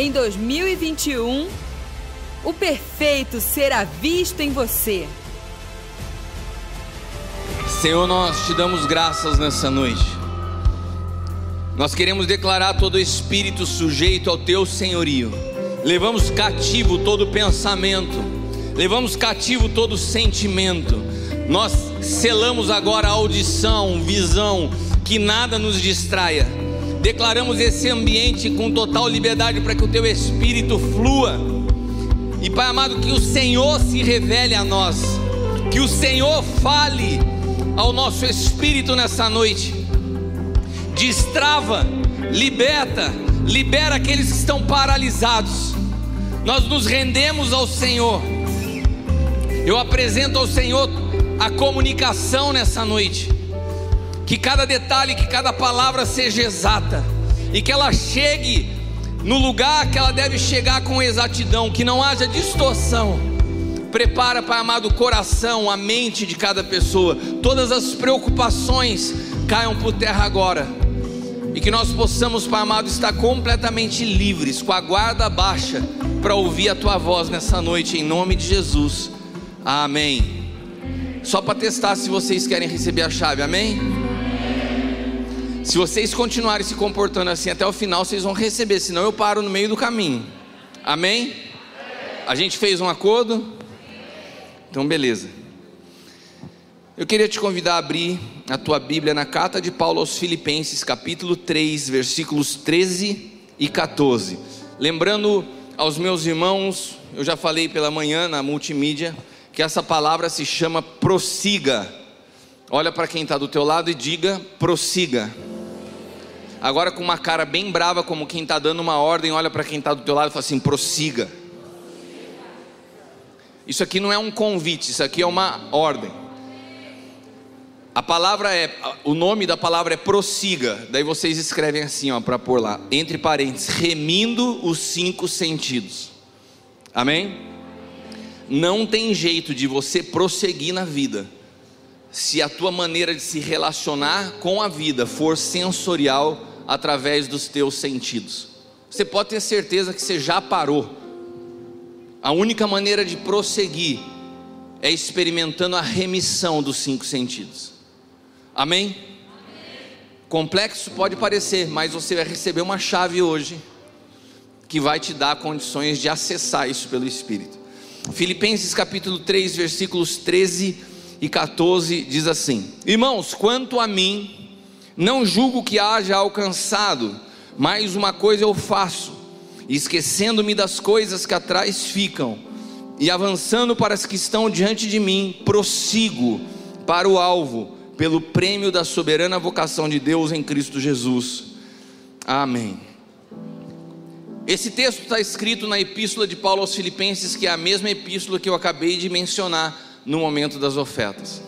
Em 2021, o perfeito será visto em você. Senhor, nós te damos graças nessa noite. Nós queremos declarar todo espírito sujeito ao teu senhorio. Levamos cativo todo pensamento, levamos cativo todo sentimento. Nós selamos agora audição, visão, que nada nos distraia. Declaramos esse ambiente com total liberdade para que o teu espírito flua. E Pai amado, que o Senhor se revele a nós, que o Senhor fale ao nosso espírito nessa noite. Destrava, liberta, libera aqueles que estão paralisados. Nós nos rendemos ao Senhor. Eu apresento ao Senhor a comunicação nessa noite que cada detalhe, que cada palavra seja exata e que ela chegue no lugar que ela deve chegar com exatidão, que não haja distorção. Prepara, Pai amado, o coração, a mente de cada pessoa, todas as preocupações caiam por terra agora. E que nós possamos, Pai amado, estar completamente livres, com a guarda baixa, para ouvir a Tua voz nessa noite, em nome de Jesus. Amém. Só para testar se vocês querem receber a chave, amém? Se vocês continuarem se comportando assim até o final, vocês vão receber, senão eu paro no meio do caminho. Amém? A gente fez um acordo? Então, beleza. Eu queria te convidar a abrir a tua Bíblia na carta de Paulo aos Filipenses, capítulo 3, versículos 13 e 14. Lembrando aos meus irmãos, eu já falei pela manhã na multimídia, que essa palavra se chama prossiga. Olha para quem está do teu lado e diga prossiga. Agora com uma cara bem brava, como quem está dando uma ordem, olha para quem está do teu lado e fala assim: prossiga. Isso aqui não é um convite, isso aqui é uma ordem. A palavra é, o nome da palavra é prossiga. Daí vocês escrevem assim, ó, para pôr lá, entre parênteses, remindo os cinco sentidos. Amém? Não tem jeito de você prosseguir na vida se a tua maneira de se relacionar com a vida for sensorial através dos teus sentidos. Você pode ter certeza que você já parou. A única maneira de prosseguir é experimentando a remissão dos cinco sentidos. Amém? Amém? Complexo pode parecer, mas você vai receber uma chave hoje que vai te dar condições de acessar isso pelo Espírito. Filipenses capítulo 3, versículos 13 e 14 diz assim: Irmãos, quanto a mim, não julgo que haja alcançado, mas uma coisa eu faço, esquecendo-me das coisas que atrás ficam e avançando para as que estão diante de mim, prossigo para o alvo, pelo prêmio da soberana vocação de Deus em Cristo Jesus. Amém. Esse texto está escrito na epístola de Paulo aos Filipenses, que é a mesma epístola que eu acabei de mencionar no momento das ofertas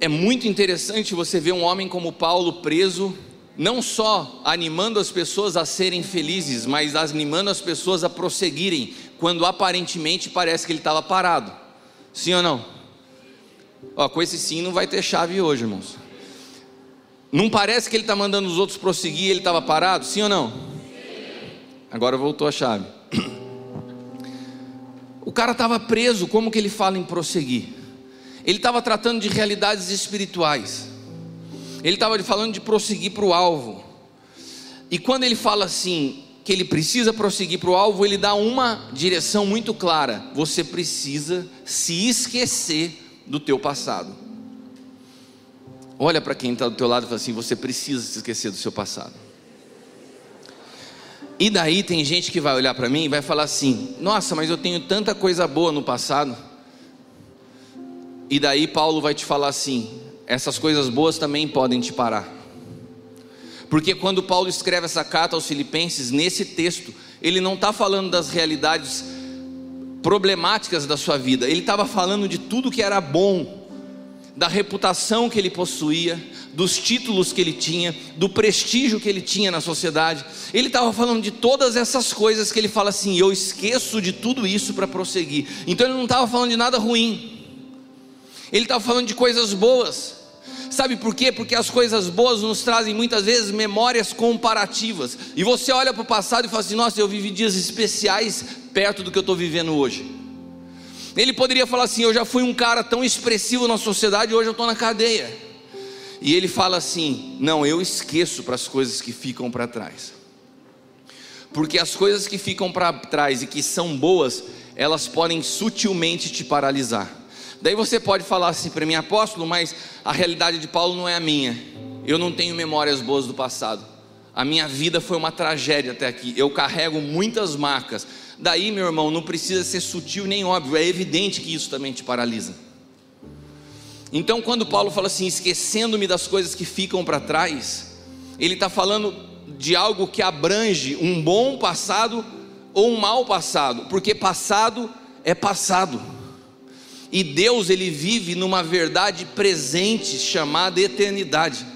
é muito interessante você ver um homem como Paulo preso, não só animando as pessoas a serem felizes, mas animando as pessoas a prosseguirem, quando aparentemente parece que ele estava parado. Sim ou não? Ó, com esse sim não vai ter chave hoje, irmãos. Não parece que ele está mandando os outros prosseguir ele estava parado? Sim ou não? Agora voltou a chave. O cara estava preso, como que ele fala em prosseguir? Ele estava tratando de realidades espirituais. Ele estava falando de prosseguir para o alvo. E quando ele fala assim, que ele precisa prosseguir para o alvo, ele dá uma direção muito clara. Você precisa se esquecer do teu passado. Olha para quem está do teu lado e fala assim: você precisa se esquecer do seu passado. E daí tem gente que vai olhar para mim e vai falar assim: nossa, mas eu tenho tanta coisa boa no passado. E daí Paulo vai te falar assim: essas coisas boas também podem te parar. Porque quando Paulo escreve essa carta aos Filipenses, nesse texto, ele não está falando das realidades problemáticas da sua vida, ele estava falando de tudo que era bom, da reputação que ele possuía, dos títulos que ele tinha, do prestígio que ele tinha na sociedade. Ele estava falando de todas essas coisas que ele fala assim: eu esqueço de tudo isso para prosseguir. Então ele não estava falando de nada ruim. Ele estava falando de coisas boas. Sabe por quê? Porque as coisas boas nos trazem muitas vezes memórias comparativas. E você olha para o passado e fala assim: nossa, eu vivi dias especiais perto do que eu estou vivendo hoje. Ele poderia falar assim: eu já fui um cara tão expressivo na sociedade, hoje eu estou na cadeia. E ele fala assim: não, eu esqueço para as coisas que ficam para trás. Porque as coisas que ficam para trás e que são boas, elas podem sutilmente te paralisar. Daí você pode falar assim para mim, apóstolo, mas a realidade de Paulo não é a minha. Eu não tenho memórias boas do passado. A minha vida foi uma tragédia até aqui. Eu carrego muitas marcas. Daí, meu irmão, não precisa ser sutil nem óbvio. É evidente que isso também te paralisa. Então, quando Paulo fala assim, esquecendo-me das coisas que ficam para trás, ele está falando de algo que abrange um bom passado ou um mau passado, porque passado é passado. E Deus ele vive numa verdade presente chamada eternidade.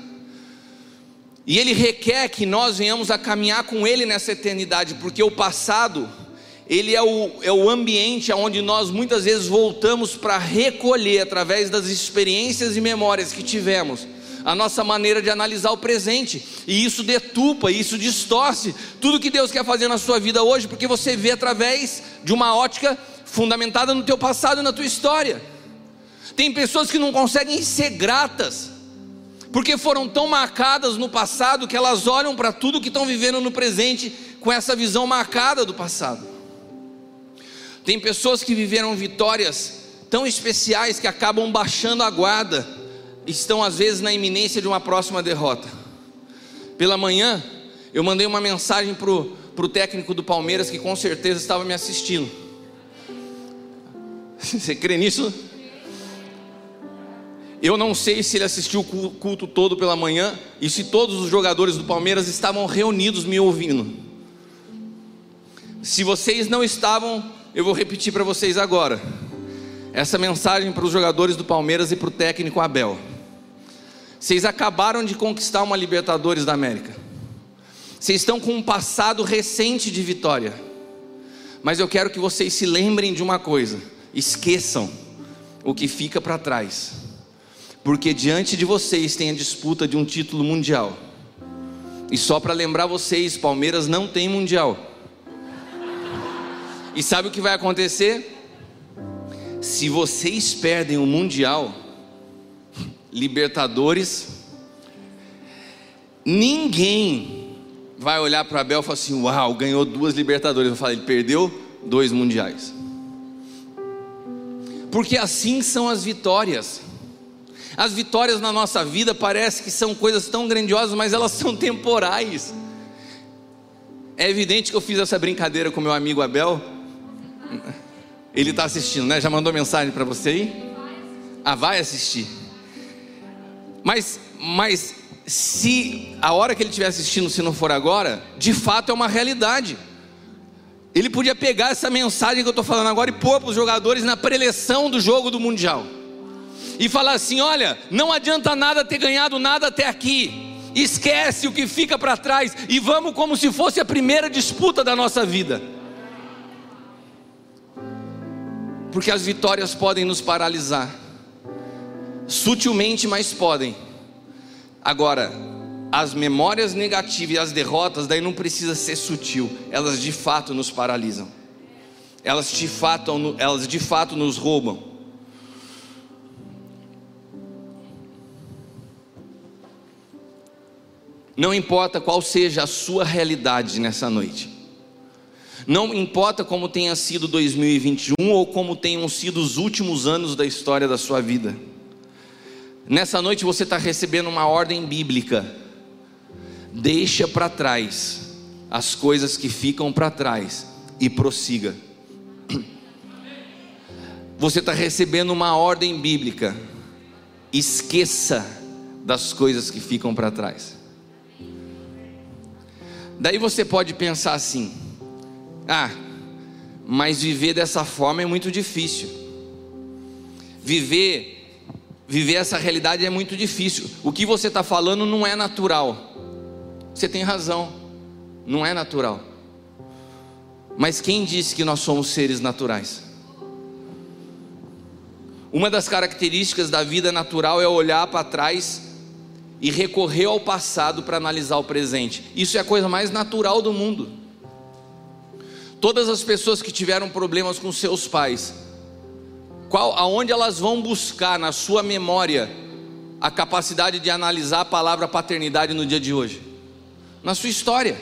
E ele requer que nós venhamos a caminhar com ele nessa eternidade, porque o passado ele é o, é o ambiente onde nós muitas vezes voltamos para recolher, através das experiências e memórias que tivemos, a nossa maneira de analisar o presente, e isso detupa, isso distorce tudo que Deus quer fazer na sua vida hoje, porque você vê através de uma ótica fundamentada no teu passado e na tua história. Tem pessoas que não conseguem ser gratas, porque foram tão marcadas no passado que elas olham para tudo que estão vivendo no presente com essa visão marcada do passado. Tem pessoas que viveram vitórias tão especiais que acabam baixando a guarda, estão às vezes na iminência de uma próxima derrota. Pela manhã, eu mandei uma mensagem para o técnico do Palmeiras que com certeza estava me assistindo. Você crê nisso? Eu não sei se ele assistiu o culto todo pela manhã e se todos os jogadores do Palmeiras estavam reunidos me ouvindo. Se vocês não estavam, eu vou repetir para vocês agora. Essa mensagem para os jogadores do Palmeiras e para o técnico Abel. Vocês acabaram de conquistar uma Libertadores da América. Vocês estão com um passado recente de vitória. Mas eu quero que vocês se lembrem de uma coisa esqueçam o que fica para trás, porque diante de vocês tem a disputa de um título mundial. E só para lembrar vocês, Palmeiras não tem mundial. E sabe o que vai acontecer? Se vocês perdem o mundial, Libertadores, ninguém vai olhar para Abel e falar assim: Uau, ganhou duas Libertadores. Eu falei, ele perdeu dois mundiais porque assim são as vitórias. As vitórias na nossa vida parece que são coisas tão grandiosas, mas elas são temporais. É evidente que eu fiz essa brincadeira com meu amigo Abel. Ele está assistindo, né? Já mandou mensagem para você aí? Ah, vai assistir. Mas, mas se a hora que ele estiver assistindo, se não for agora, de fato é uma realidade. Ele podia pegar essa mensagem que eu estou falando agora e pôr para os jogadores na preleção do jogo do Mundial. E falar assim: olha, não adianta nada ter ganhado nada até aqui. Esquece o que fica para trás e vamos como se fosse a primeira disputa da nossa vida. Porque as vitórias podem nos paralisar, sutilmente, mas podem. Agora, as memórias negativas e as derrotas, daí não precisa ser sutil, elas de fato nos paralisam. Elas de fato, elas de fato nos roubam. Não importa qual seja a sua realidade nessa noite. Não importa como tenha sido 2021 ou como tenham sido os últimos anos da história da sua vida. Nessa noite você está recebendo uma ordem bíblica Deixa para trás as coisas que ficam para trás e prossiga. Você está recebendo uma ordem bíblica. Esqueça das coisas que ficam para trás. Daí você pode pensar assim: ah, mas viver dessa forma é muito difícil. Viver, viver essa realidade é muito difícil. O que você está falando não é natural. Você tem razão, não é natural. Mas quem disse que nós somos seres naturais? Uma das características da vida natural é olhar para trás e recorreu ao passado para analisar o presente. Isso é a coisa mais natural do mundo. Todas as pessoas que tiveram problemas com seus pais, qual, aonde elas vão buscar na sua memória a capacidade de analisar a palavra paternidade no dia de hoje? Na sua história.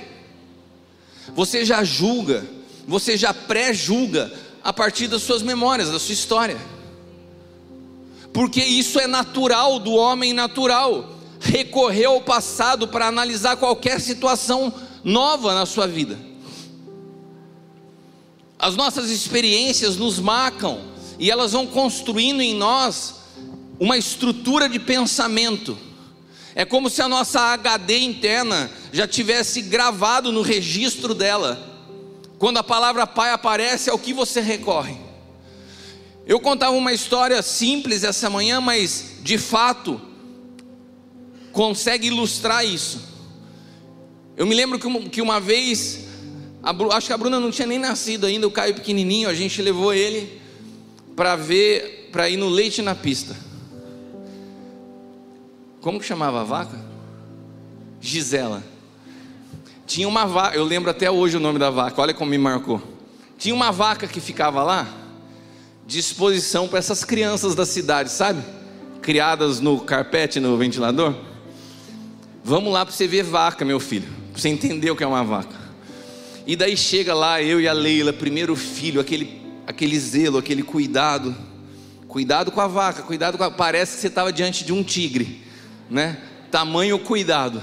Você já julga, você já pré-julga a partir das suas memórias, da sua história. Porque isso é natural do homem natural. Recorrer ao passado para analisar qualquer situação nova na sua vida. As nossas experiências nos marcam e elas vão construindo em nós uma estrutura de pensamento. É como se a nossa HD interna já tivesse gravado no registro dela quando a palavra pai aparece, é o que você recorre. Eu contava uma história simples essa manhã, mas de fato consegue ilustrar isso. Eu me lembro que uma vez, acho que a Bruna não tinha nem nascido ainda, o Caio pequenininho, a gente levou ele para ver, para ir no leite na pista. Como que chamava a vaca? Gisela. Tinha uma vaca, eu lembro até hoje o nome da vaca, olha como me marcou. Tinha uma vaca que ficava lá, de exposição para essas crianças da cidade, sabe? Criadas no carpete, no ventilador. Vamos lá para você ver vaca, meu filho, para você entender o que é uma vaca. E daí chega lá eu e a Leila, primeiro filho, aquele, aquele zelo, aquele cuidado. Cuidado com a vaca, cuidado com a. Parece que você estava diante de um tigre, né? Tamanho cuidado.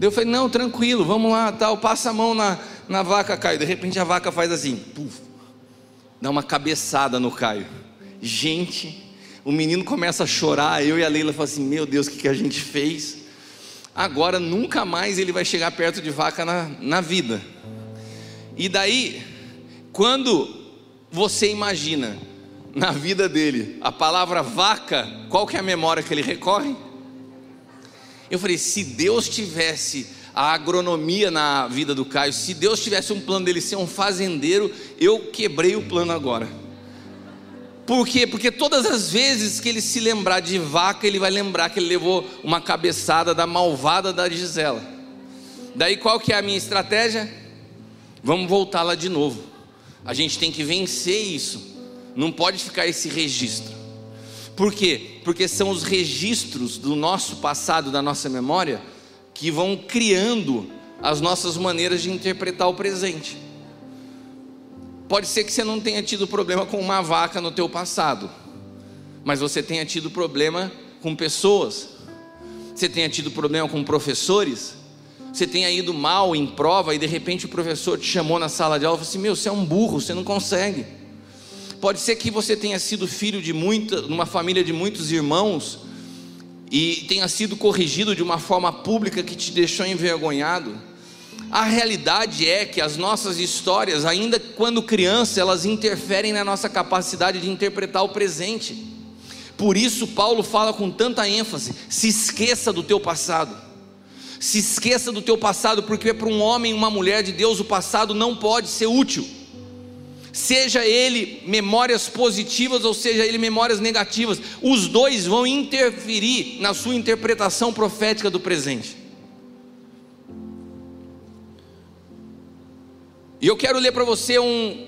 Eu falei, não, tranquilo, vamos lá, tal, passa a mão na, na vaca, Caio. De repente a vaca faz assim, puf, dá uma cabeçada no Caio. Gente, o menino começa a chorar, eu e a Leila falamos assim, meu Deus, o que, que a gente fez? Agora nunca mais ele vai chegar perto de vaca na, na vida. E daí, quando você imagina na vida dele a palavra vaca, qual que é a memória que ele recorre? Eu falei: se Deus tivesse a agronomia na vida do Caio, se Deus tivesse um plano dele ser um fazendeiro, eu quebrei o plano agora. Por quê? Porque todas as vezes que ele se lembrar de vaca, ele vai lembrar que ele levou uma cabeçada da malvada da Gisela. Daí qual que é a minha estratégia? Vamos voltar lá de novo. A gente tem que vencer isso. Não pode ficar esse registro. Por quê? Porque são os registros do nosso passado, da nossa memória, que vão criando as nossas maneiras de interpretar o presente. Pode ser que você não tenha tido problema com uma vaca no teu passado, mas você tenha tido problema com pessoas. Você tenha tido problema com professores, você tenha ido mal em prova e de repente o professor te chamou na sala de aula e falou assim: Meu, você é um burro, você não consegue. Pode ser que você tenha sido filho de muita, numa família de muitos irmãos e tenha sido corrigido de uma forma pública que te deixou envergonhado. A realidade é que as nossas histórias, ainda quando criança, elas interferem na nossa capacidade de interpretar o presente. Por isso Paulo fala com tanta ênfase: se esqueça do teu passado. Se esqueça do teu passado, porque para um homem e uma mulher de Deus o passado não pode ser útil seja ele memórias positivas ou seja ele memórias negativas, os dois vão interferir na sua interpretação profética do presente. E eu quero ler para você um.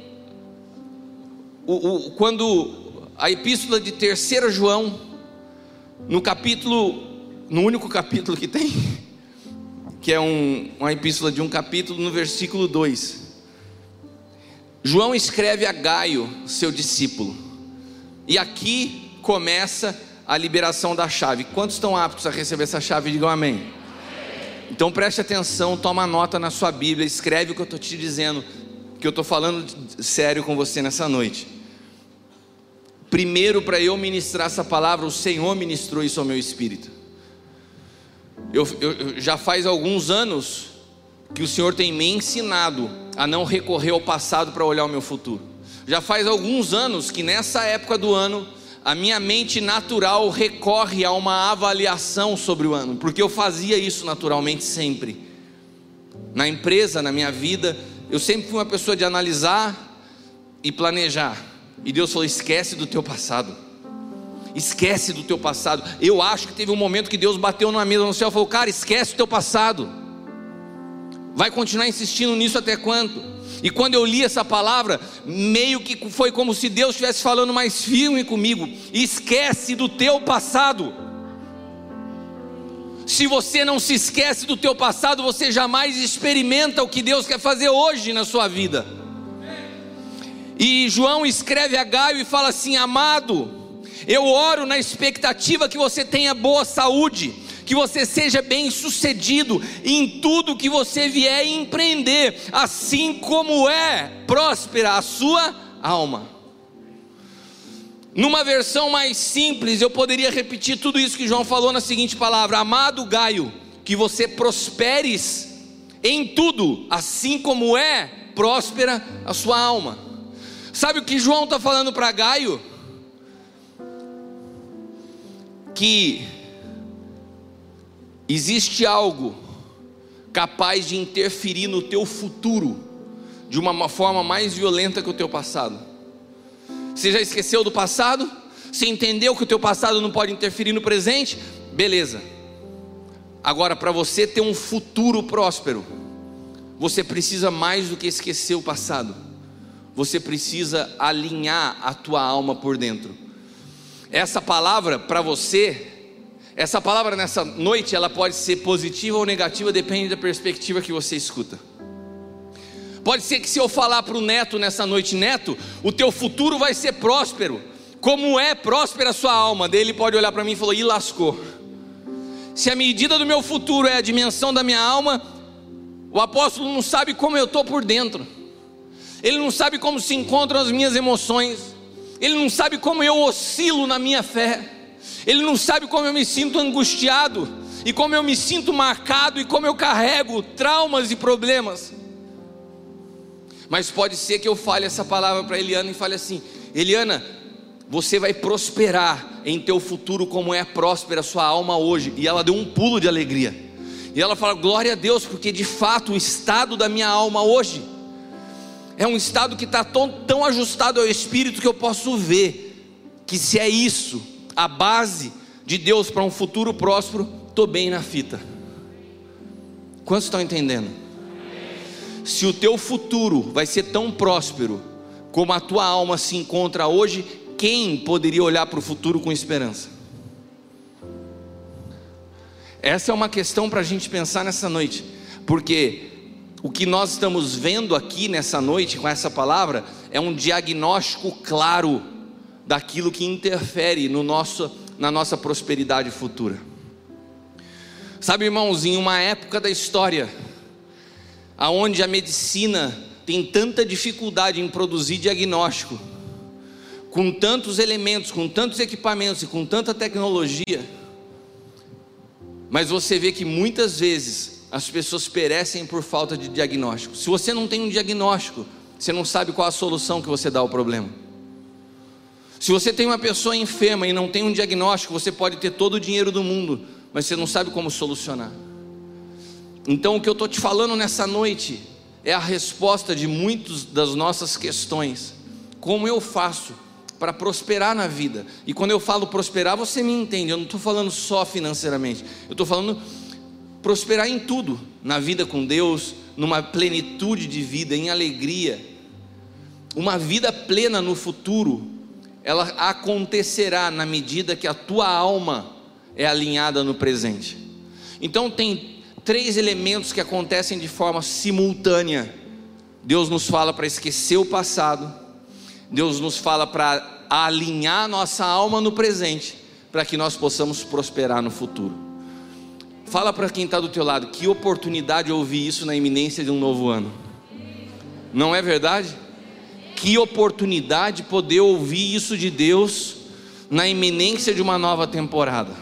O, o, quando a epístola de 3 João, no capítulo, no único capítulo que tem, que é um, uma epístola de um capítulo, no versículo 2. João escreve a Gaio, seu discípulo, e aqui começa a liberação da chave. Quantos estão aptos a receber essa chave? Digam amém. Então preste atenção, toma nota na sua Bíblia, escreve o que eu estou te dizendo, que eu estou falando sério com você nessa noite. Primeiro, para eu ministrar essa palavra, o Senhor ministrou isso ao meu espírito. Eu, eu, já faz alguns anos que o Senhor tem me ensinado a não recorrer ao passado para olhar o meu futuro. Já faz alguns anos que nessa época do ano a minha mente natural recorre a uma avaliação sobre o ano, porque eu fazia isso naturalmente sempre. Na empresa, na minha vida, eu sempre fui uma pessoa de analisar e planejar. E Deus falou: esquece do teu passado. Esquece do teu passado. Eu acho que teve um momento que Deus bateu numa mesa no céu e falou: Cara, esquece o teu passado. Vai continuar insistindo nisso até quando? E quando eu li essa palavra, meio que foi como se Deus estivesse falando mais firme comigo: esquece do teu passado. Se você não se esquece do teu passado, você jamais experimenta o que Deus quer fazer hoje na sua vida. E João escreve a Gaio e fala assim: Amado, eu oro na expectativa que você tenha boa saúde, que você seja bem sucedido em tudo que você vier empreender, assim como é próspera a sua alma. Numa versão mais simples, eu poderia repetir tudo isso que João falou na seguinte palavra: Amado Gaio, que você prosperes em tudo, assim como é próspera a sua alma. Sabe o que João está falando para Gaio? Que existe algo capaz de interferir no teu futuro de uma forma mais violenta que o teu passado. Você já esqueceu do passado? Você entendeu que o teu passado não pode interferir no presente? Beleza. Agora, para você ter um futuro próspero, você precisa mais do que esquecer o passado. Você precisa alinhar a tua alma por dentro. Essa palavra para você, essa palavra nessa noite, ela pode ser positiva ou negativa, depende da perspectiva que você escuta. Pode ser que se eu falar para o neto nessa noite, neto, o teu futuro vai ser próspero. Como é próspera a sua alma? Daí ele pode olhar para mim e falar: e lascou. Se a medida do meu futuro é a dimensão da minha alma, o apóstolo não sabe como eu estou por dentro. Ele não sabe como se encontram as minhas emoções ele não sabe como eu oscilo na minha fé, ele não sabe como eu me sinto angustiado, e como eu me sinto marcado, e como eu carrego traumas e problemas. Mas pode ser que eu fale essa palavra para Eliana e fale assim: Eliana, você vai prosperar em teu futuro como é próspera a sua alma hoje. E ela deu um pulo de alegria. E ela fala: Glória a Deus, porque de fato o estado da minha alma hoje é um estado que está tão, tão ajustado ao espírito que eu posso ver que se é isso, a base de Deus para um futuro próspero, estou bem na fita. Quantos estão entendendo? Se o teu futuro vai ser tão próspero como a tua alma se encontra hoje, quem poderia olhar para o futuro com esperança? Essa é uma questão para a gente pensar nessa noite, porque o que nós estamos vendo aqui nessa noite com essa palavra é um diagnóstico claro daquilo que interfere no nosso, na nossa prosperidade futura. Sabe, irmãos, em uma época da história, aonde a medicina tem tanta dificuldade em produzir diagnóstico, com tantos elementos, com tantos equipamentos e com tanta tecnologia, mas você vê que muitas vezes as pessoas perecem por falta de diagnóstico. Se você não tem um diagnóstico, você não sabe qual a solução que você dá ao problema. Se você tem uma pessoa enferma e não tem um diagnóstico, você pode ter todo o dinheiro do mundo, mas você não sabe como solucionar. Então, o que eu estou te falando nessa noite é a resposta de muitas das nossas questões. Como eu faço para prosperar na vida? E quando eu falo prosperar, você me entende, eu não estou falando só financeiramente, eu estou falando prosperar em tudo, na vida com Deus, numa plenitude de vida, em alegria. Uma vida plena no futuro, ela acontecerá na medida que a tua alma é alinhada no presente. Então tem três elementos que acontecem de forma simultânea. Deus nos fala para esquecer o passado, Deus nos fala para alinhar nossa alma no presente, para que nós possamos prosperar no futuro. Fala para quem está do teu lado, que oportunidade ouvir isso na iminência de um novo ano. Não é verdade? Que oportunidade poder ouvir isso de Deus na iminência de uma nova temporada.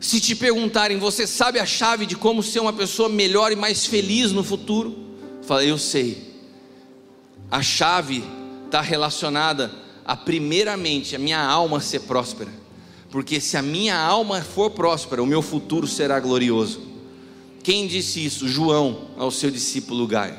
Se te perguntarem, você sabe a chave de como ser uma pessoa melhor e mais feliz no futuro? Fala, eu sei. A chave está relacionada a primeiramente a minha alma ser próspera porque se a minha alma for próspera, o meu futuro será glorioso. Quem disse isso? João, ao seu discípulo Gaio.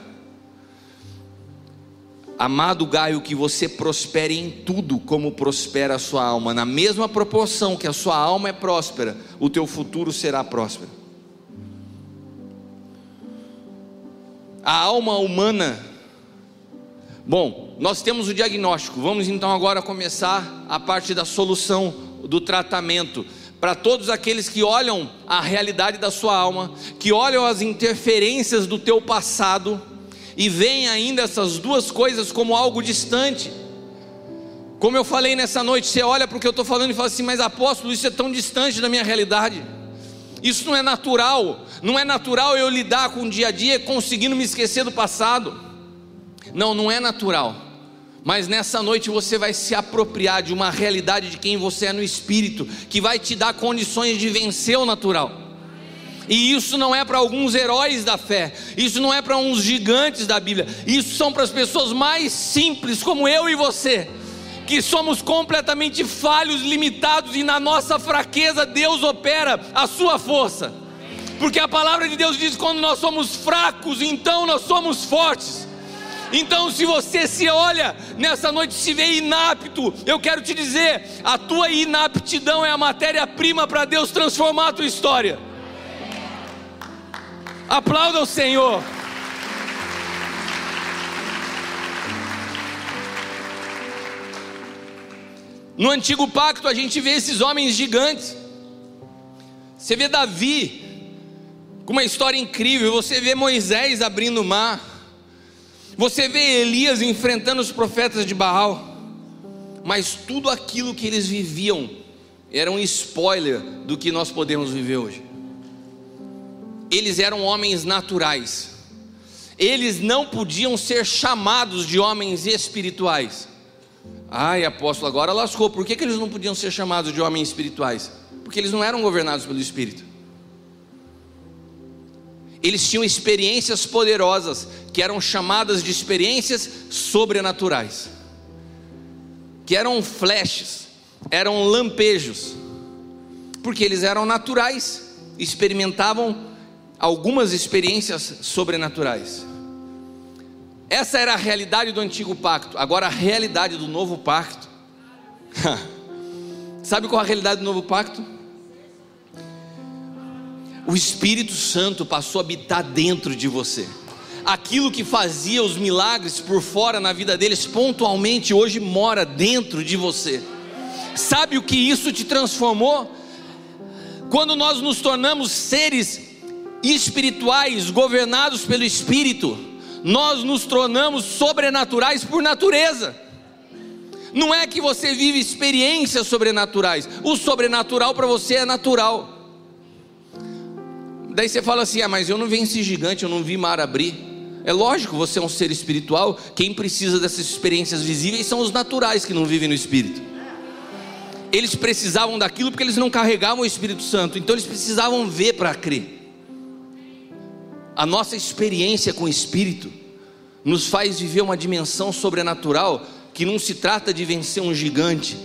Amado Gaio, que você prospere em tudo como prospera a sua alma, na mesma proporção que a sua alma é próspera, o teu futuro será próspero. A alma humana. Bom, nós temos o diagnóstico, vamos então agora começar a parte da solução do tratamento para todos aqueles que olham a realidade da sua alma, que olham as interferências do teu passado e veem ainda essas duas coisas como algo distante. Como eu falei nessa noite, você olha para o que eu estou falando e fala assim: Mas apóstolo, isso é tão distante da minha realidade. Isso não é natural. Não é natural eu lidar com o dia a dia conseguindo me esquecer do passado. Não, não é natural. Mas nessa noite você vai se apropriar de uma realidade de quem você é no espírito, que vai te dar condições de vencer o natural. E isso não é para alguns heróis da fé, isso não é para uns gigantes da Bíblia, isso são para as pessoas mais simples, como eu e você, que somos completamente falhos, limitados e na nossa fraqueza Deus opera a sua força. Porque a palavra de Deus diz: quando nós somos fracos, então nós somos fortes. Então, se você se olha nessa noite, se vê inapto, eu quero te dizer: a tua inaptidão é a matéria-prima para Deus transformar a tua história. Aplauda o Senhor. No antigo pacto a gente vê esses homens gigantes. Você vê Davi com uma história incrível, você vê Moisés abrindo o mar. Você vê Elias enfrentando os profetas de Baal. Mas tudo aquilo que eles viviam era um spoiler do que nós podemos viver hoje eles eram homens naturais. Eles não podiam ser chamados de homens espirituais. Ai, apóstolo, agora lascou. Por que, que eles não podiam ser chamados de homens espirituais? Porque eles não eram governados pelo Espírito. Eles tinham experiências poderosas, que eram chamadas de experiências sobrenaturais, que eram flashes, eram lampejos, porque eles eram naturais, experimentavam algumas experiências sobrenaturais. Essa era a realidade do antigo pacto. Agora a realidade do novo pacto. Sabe qual a realidade do novo pacto? O Espírito Santo passou a habitar dentro de você. Aquilo que fazia os milagres por fora na vida deles, pontualmente hoje mora dentro de você. Sabe o que isso te transformou? Quando nós nos tornamos seres espirituais governados pelo Espírito, nós nos tornamos sobrenaturais por natureza. Não é que você vive experiências sobrenaturais, o sobrenatural para você é natural. Daí você fala assim: ah, mas eu não venci gigante, eu não vi mar abrir. É lógico, você é um ser espiritual, quem precisa dessas experiências visíveis são os naturais que não vivem no Espírito. Eles precisavam daquilo porque eles não carregavam o Espírito Santo, então eles precisavam ver para crer. A nossa experiência com o Espírito nos faz viver uma dimensão sobrenatural que não se trata de vencer um gigante,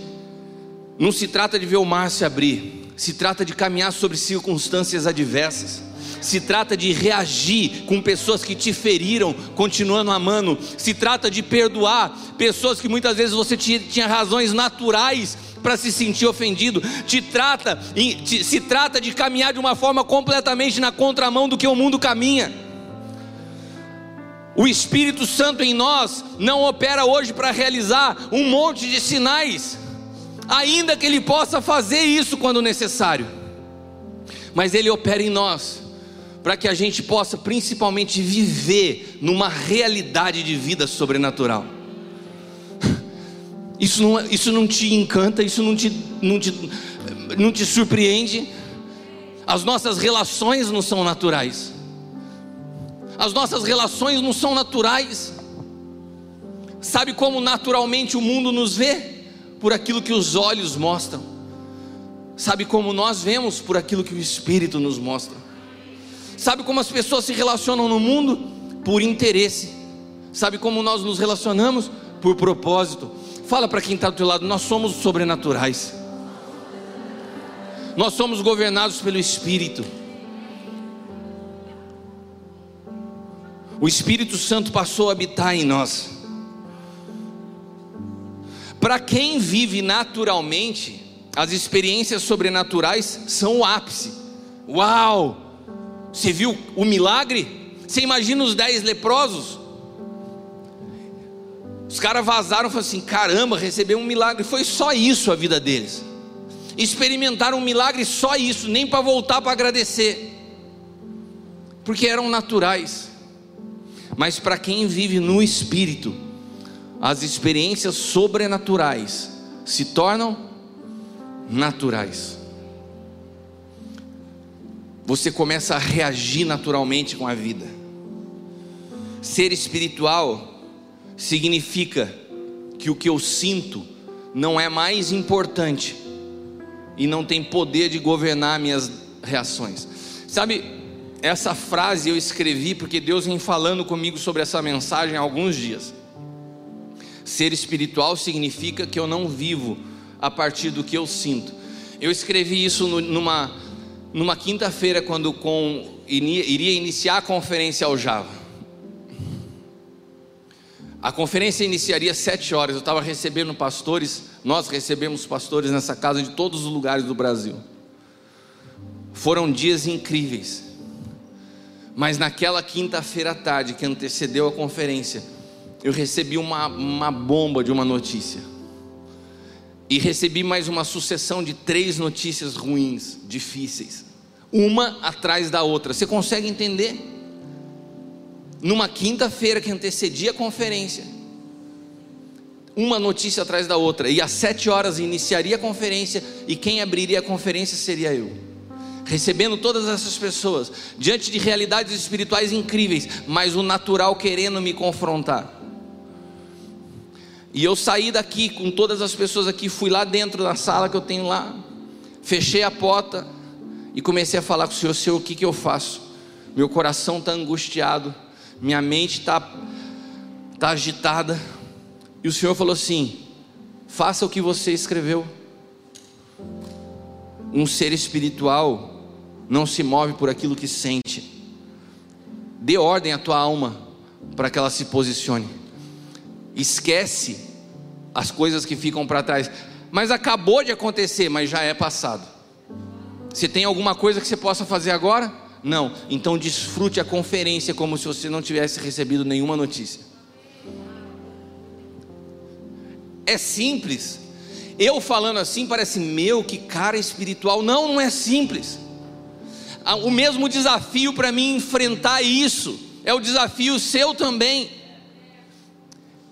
não se trata de ver o mar se abrir, se trata de caminhar sobre circunstâncias adversas. Se trata de reagir com pessoas que te feriram, continuando amando. Se trata de perdoar pessoas que muitas vezes você tinha razões naturais para se sentir ofendido, te trata, se trata de caminhar de uma forma completamente na contramão do que o mundo caminha. O Espírito Santo em nós não opera hoje para realizar um monte de sinais, ainda que ele possa fazer isso quando necessário, mas ele opera em nós para que a gente possa principalmente viver numa realidade de vida sobrenatural. Isso não, isso não te encanta, isso não te, não, te, não te surpreende. As nossas relações não são naturais. As nossas relações não são naturais. Sabe como naturalmente o mundo nos vê? Por aquilo que os olhos mostram. Sabe como nós vemos? Por aquilo que o Espírito nos mostra. Sabe como as pessoas se relacionam no mundo? Por interesse. Sabe como nós nos relacionamos? Por propósito. Fala para quem está do teu lado, nós somos sobrenaturais. Nós somos governados pelo Espírito. O Espírito Santo passou a habitar em nós. Para quem vive naturalmente, as experiências sobrenaturais são o ápice. Uau! Você viu o milagre? Você imagina os dez leprosos? Os caras vazaram e falaram assim: caramba, recebeu um milagre. Foi só isso a vida deles. Experimentaram um milagre só isso, nem para voltar para agradecer, porque eram naturais. Mas para quem vive no espírito, as experiências sobrenaturais se tornam naturais. Você começa a reagir naturalmente com a vida. Ser espiritual significa que o que eu sinto não é mais importante e não tem poder de governar minhas reações. Sabe, essa frase eu escrevi porque Deus vem falando comigo sobre essa mensagem há alguns dias. Ser espiritual significa que eu não vivo a partir do que eu sinto. Eu escrevi isso numa, numa quinta-feira, quando com, iria iniciar a conferência ao Java. A conferência iniciaria às sete horas. Eu estava recebendo pastores, nós recebemos pastores nessa casa de todos os lugares do Brasil. Foram dias incríveis. Mas naquela quinta-feira à tarde que antecedeu a conferência, eu recebi uma, uma bomba de uma notícia. E recebi mais uma sucessão de três notícias ruins, difíceis, uma atrás da outra. Você consegue entender? numa quinta-feira que antecedia a conferência, uma notícia atrás da outra, e às sete horas iniciaria a conferência, e quem abriria a conferência seria eu. Recebendo todas essas pessoas, diante de realidades espirituais incríveis, mas o natural querendo me confrontar. E eu saí daqui com todas as pessoas aqui, fui lá dentro da sala que eu tenho lá, fechei a porta e comecei a falar com o Senhor: Senhor, o que, que eu faço? Meu coração está angustiado, minha mente está tá agitada. E o Senhor falou assim: faça o que você escreveu. Um ser espiritual não se move por aquilo que sente. Dê ordem à tua alma para que ela se posicione. Esquece as coisas que ficam para trás. Mas acabou de acontecer, mas já é passado. Você tem alguma coisa que você possa fazer agora? Não, então desfrute a conferência como se você não tivesse recebido nenhuma notícia. É simples. Eu falando assim parece meu, que cara espiritual. Não, não é simples. O mesmo desafio para mim enfrentar isso é o desafio seu também.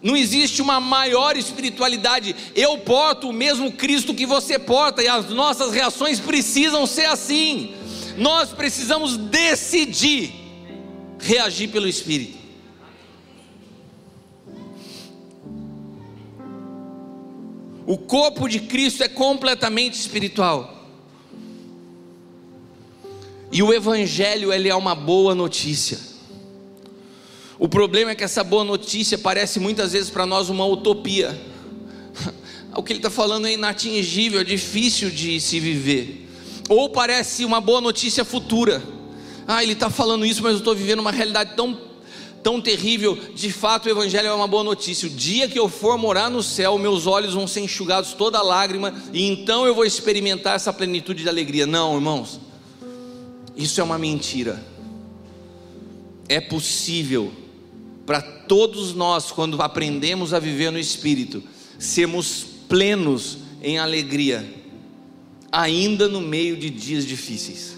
Não existe uma maior espiritualidade. Eu porto o mesmo Cristo que você porta e as nossas reações precisam ser assim nós precisamos decidir reagir pelo Espírito. O corpo de Cristo é completamente espiritual. E o Evangelho ele é uma boa notícia. O problema é que essa boa notícia parece muitas vezes para nós uma utopia. O que ele está falando é inatingível, é difícil de se viver ou parece uma boa notícia futura. Ah, ele está falando isso, mas eu estou vivendo uma realidade tão, tão terrível. De fato, o Evangelho é uma boa notícia. O dia que eu for morar no céu, meus olhos vão ser enxugados toda lágrima, e então eu vou experimentar essa plenitude de alegria. Não, irmãos, isso é uma mentira. É possível para todos nós, quando aprendemos a viver no Espírito, sermos plenos em alegria ainda no meio de dias difíceis.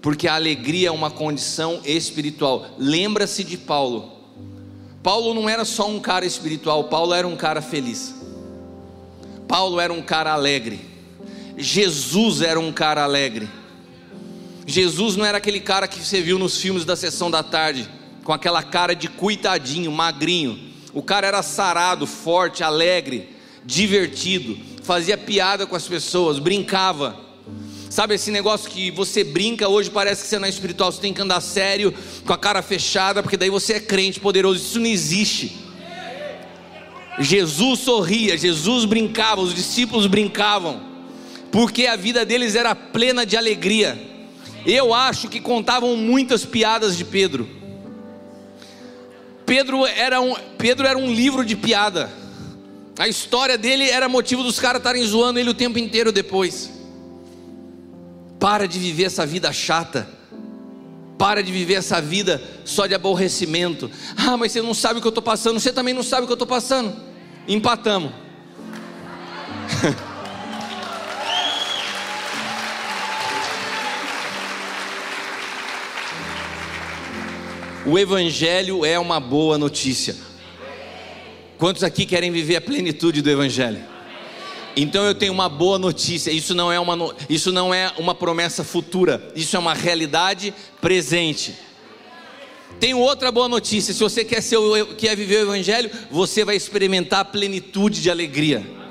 Porque a alegria é uma condição espiritual. Lembra-se de Paulo. Paulo não era só um cara espiritual, Paulo era um cara feliz. Paulo era um cara alegre. Jesus era um cara alegre. Jesus não era aquele cara que você viu nos filmes da sessão da tarde, com aquela cara de cuitadinho, magrinho. O cara era sarado, forte, alegre, divertido fazia piada com as pessoas, brincava. Sabe esse negócio que você brinca hoje parece que você não é espiritual, você tem que andar sério, com a cara fechada, porque daí você é crente poderoso. Isso não existe. Jesus sorria, Jesus brincava, os discípulos brincavam, porque a vida deles era plena de alegria. Eu acho que contavam muitas piadas de Pedro. Pedro era um, Pedro era um livro de piada. A história dele era motivo dos caras estarem zoando ele o tempo inteiro depois. Para de viver essa vida chata. Para de viver essa vida só de aborrecimento. Ah, mas você não sabe o que eu estou passando. Você também não sabe o que eu estou passando. Empatamos. o Evangelho é uma boa notícia. Quantos aqui querem viver a plenitude do Evangelho? Então eu tenho uma boa notícia. Isso não é uma, isso não é uma promessa futura. Isso é uma realidade presente. Tenho outra boa notícia. Se você quer, ser, quer viver o Evangelho, você vai experimentar a plenitude de alegria.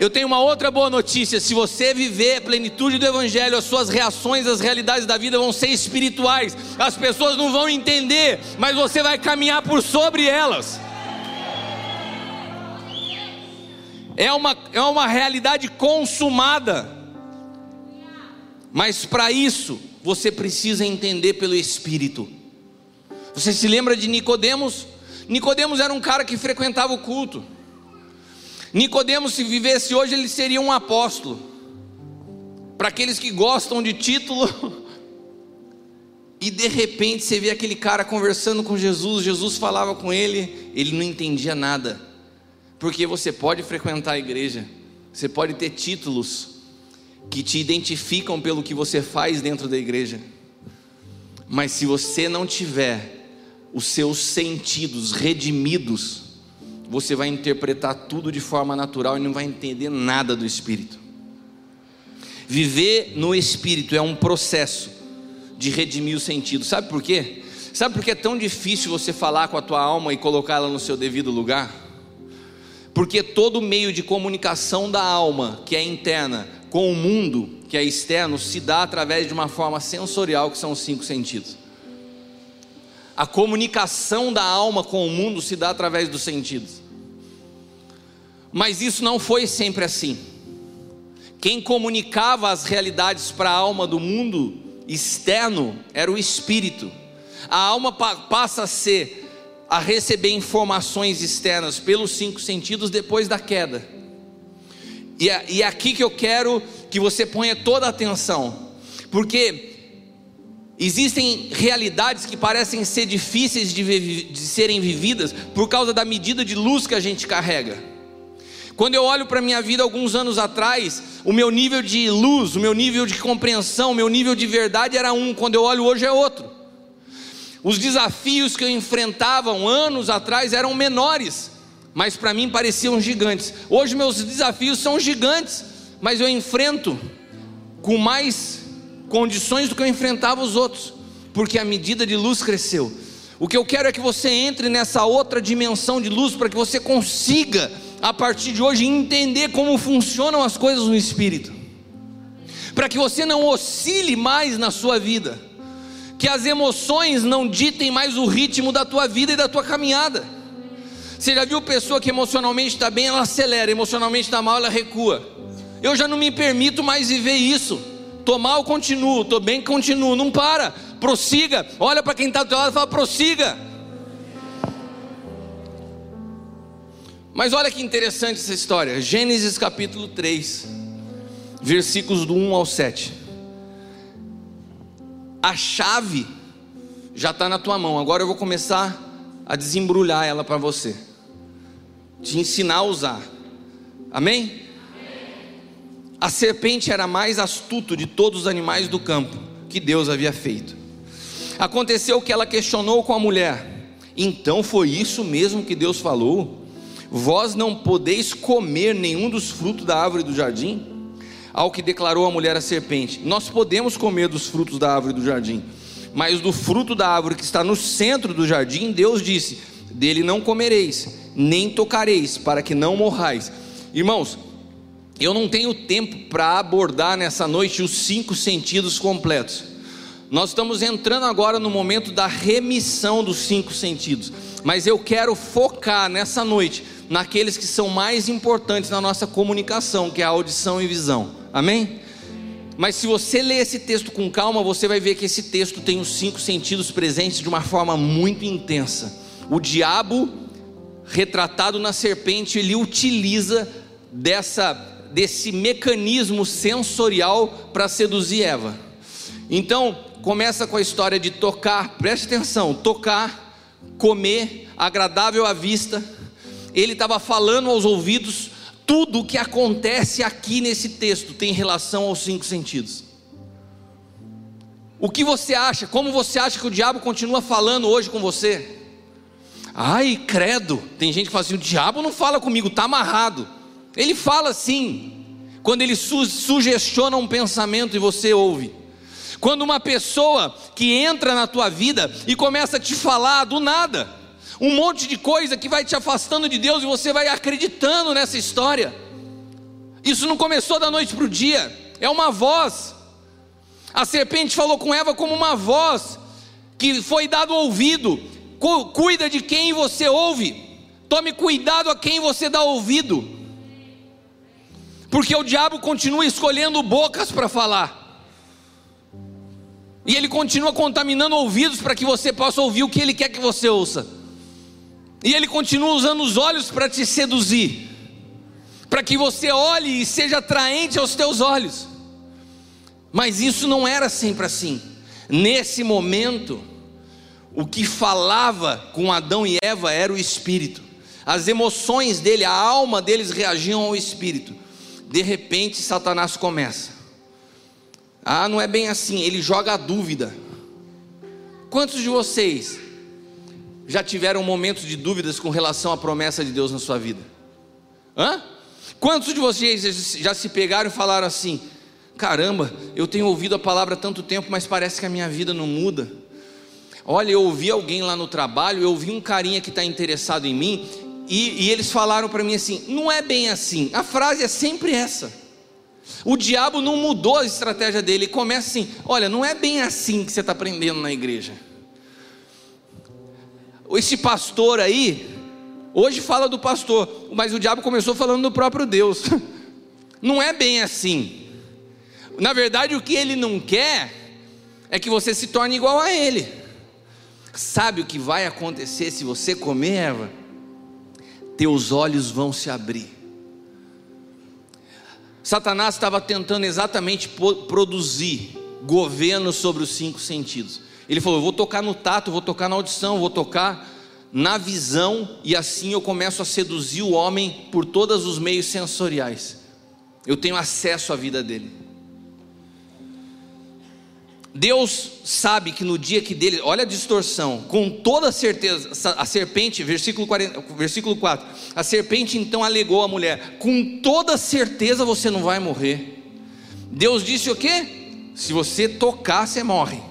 Eu tenho uma outra boa notícia: se você viver a plenitude do Evangelho, as suas reações às realidades da vida vão ser espirituais. As pessoas não vão entender, mas você vai caminhar por sobre elas. É uma, é uma realidade consumada. Mas para isso, você precisa entender pelo Espírito. Você se lembra de Nicodemos? Nicodemos era um cara que frequentava o culto. Nicodemos, se vivesse hoje, ele seria um apóstolo. Para aqueles que gostam de título, e de repente você vê aquele cara conversando com Jesus, Jesus falava com ele, ele não entendia nada. Porque você pode frequentar a igreja, você pode ter títulos que te identificam pelo que você faz dentro da igreja. Mas se você não tiver os seus sentidos redimidos, você vai interpretar tudo de forma natural e não vai entender nada do Espírito. Viver no Espírito é um processo de redimir o sentido. Sabe por quê? Sabe por que é tão difícil você falar com a tua alma e colocá-la no seu devido lugar? Porque todo meio de comunicação da alma, que é interna, com o mundo, que é externo, se dá através de uma forma sensorial, que são os cinco sentidos. A comunicação da alma com o mundo se dá através dos sentidos. Mas isso não foi sempre assim. Quem comunicava as realidades para a alma do mundo externo era o espírito. A alma pa passa a ser a receber informações externas pelos cinco sentidos depois da queda. E é, e é aqui que eu quero que você ponha toda a atenção, porque Existem realidades que parecem ser difíceis de, de, serem vividas por causa da medida de luz que a gente carrega. Quando eu olho para a minha vida alguns anos atrás, o meu nível de luz, o meu nível de compreensão, o meu nível de verdade era um, quando eu olho hoje é outro. Os desafios que eu enfrentava anos atrás eram menores, mas para mim pareciam gigantes. Hoje meus desafios são gigantes, mas eu enfrento com mais condições do que eu enfrentava os outros, porque a medida de luz cresceu. O que eu quero é que você entre nessa outra dimensão de luz para que você consiga a partir de hoje entender como funcionam as coisas no espírito, para que você não oscile mais na sua vida, que as emoções não ditem mais o ritmo da tua vida e da tua caminhada. Você já viu pessoa que emocionalmente está bem, ela acelera, emocionalmente está mal, ela recua. Eu já não me permito mais viver isso. Tô mal, continuo, tô bem, continuo. Não para, prossiga. Olha para quem está do teu lado e fala: prossiga. Mas olha que interessante essa história. Gênesis capítulo 3, versículos do 1 ao 7. A chave já está na tua mão. Agora eu vou começar a desembrulhar ela para você, te ensinar a usar. Amém? A serpente era mais astuto de todos os animais do campo que Deus havia feito. Aconteceu que ela questionou com a mulher: Então foi isso mesmo que Deus falou? Vós não podeis comer nenhum dos frutos da árvore do jardim? Ao que declarou a mulher à serpente: Nós podemos comer dos frutos da árvore do jardim, mas do fruto da árvore que está no centro do jardim, Deus disse: Dele não comereis, nem tocareis, para que não morrais. Irmãos, eu não tenho tempo para abordar nessa noite os cinco sentidos completos. Nós estamos entrando agora no momento da remissão dos cinco sentidos, mas eu quero focar nessa noite naqueles que são mais importantes na nossa comunicação, que é a audição e visão. Amém? Mas se você ler esse texto com calma, você vai ver que esse texto tem os cinco sentidos presentes de uma forma muito intensa. O diabo retratado na serpente, ele utiliza dessa desse mecanismo sensorial para seduzir Eva. Então, começa com a história de tocar, preste atenção, tocar, comer, agradável à vista. Ele estava falando aos ouvidos tudo o que acontece aqui nesse texto tem relação aos cinco sentidos. O que você acha? Como você acha que o diabo continua falando hoje com você? Ai, credo. Tem gente que fala assim: o diabo não fala comigo, está amarrado. Ele fala sim, quando ele su sugestiona um pensamento e você ouve. Quando uma pessoa que entra na tua vida e começa a te falar do nada, um monte de coisa que vai te afastando de Deus e você vai acreditando nessa história. Isso não começou da noite para o dia, é uma voz. A serpente falou com Eva como uma voz que foi dado ouvido. Cuida de quem você ouve. Tome cuidado a quem você dá ouvido. Porque o diabo continua escolhendo bocas para falar. E ele continua contaminando ouvidos para que você possa ouvir o que ele quer que você ouça. E ele continua usando os olhos para te seduzir. Para que você olhe e seja atraente aos teus olhos. Mas isso não era sempre assim. Nesse momento, o que falava com Adão e Eva era o espírito. As emoções dele, a alma deles reagiam ao espírito. De repente, Satanás começa. Ah, não é bem assim, ele joga a dúvida. Quantos de vocês já tiveram momentos de dúvidas com relação à promessa de Deus na sua vida? Hã? Quantos de vocês já se pegaram e falaram assim: Caramba, eu tenho ouvido a palavra há tanto tempo, mas parece que a minha vida não muda. Olha, eu ouvi alguém lá no trabalho, eu ouvi um carinha que está interessado em mim, e, e eles falaram para mim assim: não é bem assim. A frase é sempre essa. O diabo não mudou a estratégia dele, ele começa assim: olha, não é bem assim que você está aprendendo na igreja. Esse pastor aí, hoje fala do pastor, mas o diabo começou falando do próprio Deus. Não é bem assim. Na verdade, o que ele não quer é que você se torne igual a ele. Sabe o que vai acontecer se você comer, Eva? Teus olhos vão se abrir. Satanás estava tentando exatamente produzir governo sobre os cinco sentidos. Ele falou: Eu vou tocar no tato, vou tocar na audição, vou tocar na visão, e assim eu começo a seduzir o homem por todos os meios sensoriais. Eu tenho acesso à vida dele. Deus sabe que no dia que dele, olha a distorção, com toda certeza, a serpente, versículo, 40, versículo 4, a serpente então alegou à mulher: com toda certeza você não vai morrer. Deus disse o que? Se você tocar, você morre.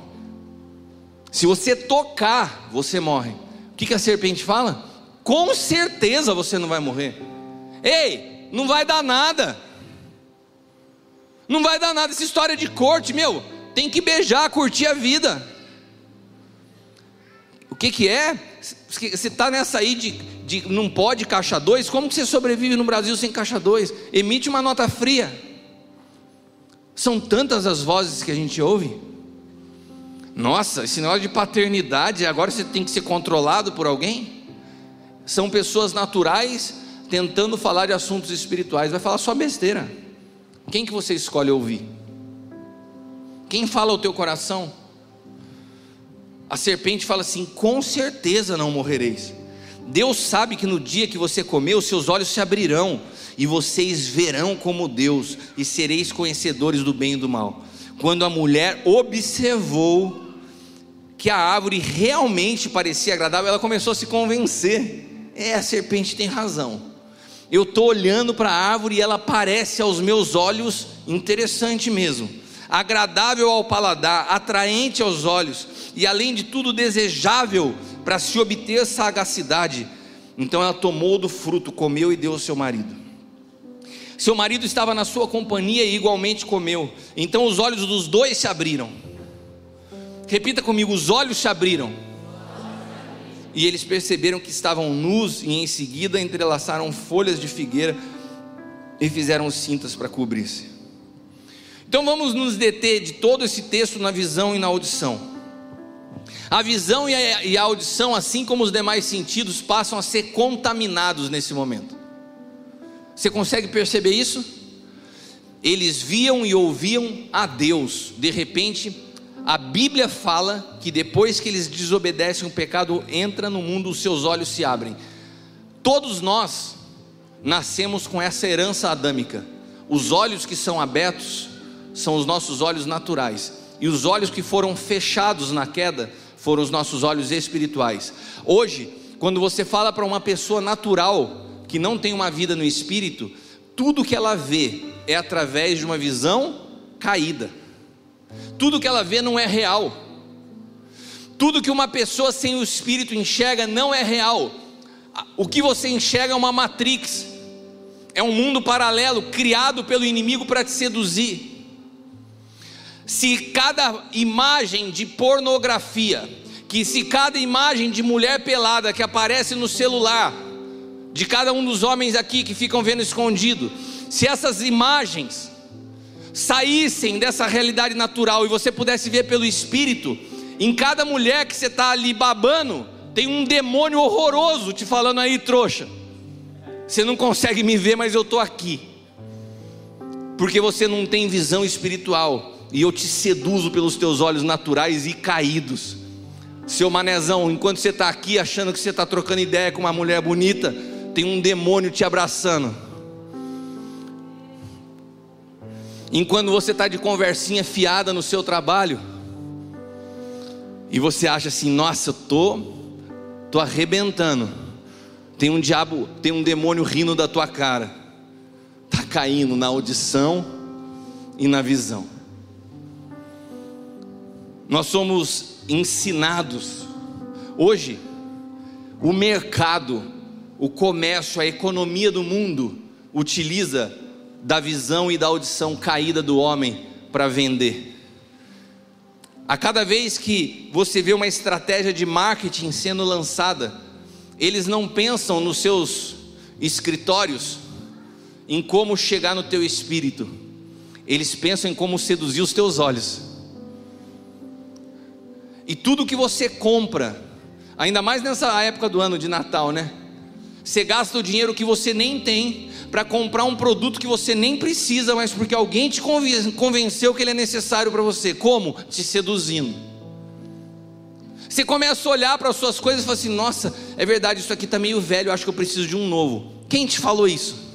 Se você tocar, você morre. O que, que a serpente fala? Com certeza você não vai morrer. Ei, não vai dar nada. Não vai dar nada essa história de corte, meu tem que beijar, curtir a vida. O que, que é? Você está nessa aí de, de não pode caixa 2, como que você sobrevive no Brasil sem caixa 2? Emite uma nota fria. São tantas as vozes que a gente ouve. Nossa, esse negócio de paternidade, agora você tem que ser controlado por alguém? São pessoas naturais tentando falar de assuntos espirituais, vai falar só besteira. Quem que você escolhe ouvir? Quem fala o teu coração? A serpente fala assim: com certeza não morrereis. Deus sabe que no dia que você comer, os seus olhos se abrirão e vocês verão como Deus e sereis conhecedores do bem e do mal. Quando a mulher observou que a árvore realmente parecia agradável, ela começou a se convencer. É, a serpente tem razão. Eu estou olhando para a árvore e ela parece aos meus olhos interessante mesmo agradável ao paladar, atraente aos olhos e, além de tudo, desejável para se obter sagacidade. Então ela tomou do fruto, comeu e deu ao seu marido. Seu marido estava na sua companhia e igualmente comeu. Então os olhos dos dois se abriram. Repita comigo: os olhos se abriram. E eles perceberam que estavam nus e em seguida entrelaçaram folhas de figueira e fizeram cintas para cobrir-se. Então vamos nos deter de todo esse texto na visão e na audição. A visão e a, audição, assim como os demais sentidos, passam a ser contaminados nesse momento. Você consegue perceber isso? Eles viam e ouviam a Deus. De repente, a Bíblia fala que depois que eles desobedecem, o pecado entra no mundo, os seus olhos se abrem. Todos nós nascemos com essa herança adâmica. Os olhos que são abertos são os nossos olhos naturais, e os olhos que foram fechados na queda foram os nossos olhos espirituais. Hoje, quando você fala para uma pessoa natural que não tem uma vida no espírito, tudo que ela vê é através de uma visão caída. Tudo que ela vê não é real. Tudo que uma pessoa sem o espírito enxerga não é real. O que você enxerga é uma matrix. É um mundo paralelo criado pelo inimigo para te seduzir se cada imagem de pornografia, que se cada imagem de mulher pelada que aparece no celular, de cada um dos homens aqui que ficam vendo escondido, se essas imagens saíssem dessa realidade natural e você pudesse ver pelo Espírito, em cada mulher que você está ali babando, tem um demônio horroroso te falando aí, trouxa. Você não consegue me ver, mas eu estou aqui. Porque você não tem visão espiritual e eu te seduzo pelos teus olhos naturais e caídos. Seu manezão, enquanto você está aqui achando que você está trocando ideia com uma mulher bonita, tem um demônio te abraçando. Enquanto você está de conversinha fiada no seu trabalho, e você acha assim, nossa, eu tô, tô arrebentando. Tem um diabo, tem um demônio rindo da tua cara. Tá caindo na audição e na visão. Nós somos ensinados. Hoje, o mercado, o comércio, a economia do mundo utiliza da visão e da audição caída do homem para vender. A cada vez que você vê uma estratégia de marketing sendo lançada, eles não pensam nos seus escritórios em como chegar no teu espírito. Eles pensam em como seduzir os teus olhos. E tudo que você compra, ainda mais nessa época do ano de Natal, né? Você gasta o dinheiro que você nem tem para comprar um produto que você nem precisa, mas porque alguém te convenceu que ele é necessário para você. Como? Te seduzindo. Você começa a olhar para as suas coisas e fala assim: nossa, é verdade, isso aqui está meio velho, acho que eu preciso de um novo. Quem te falou isso?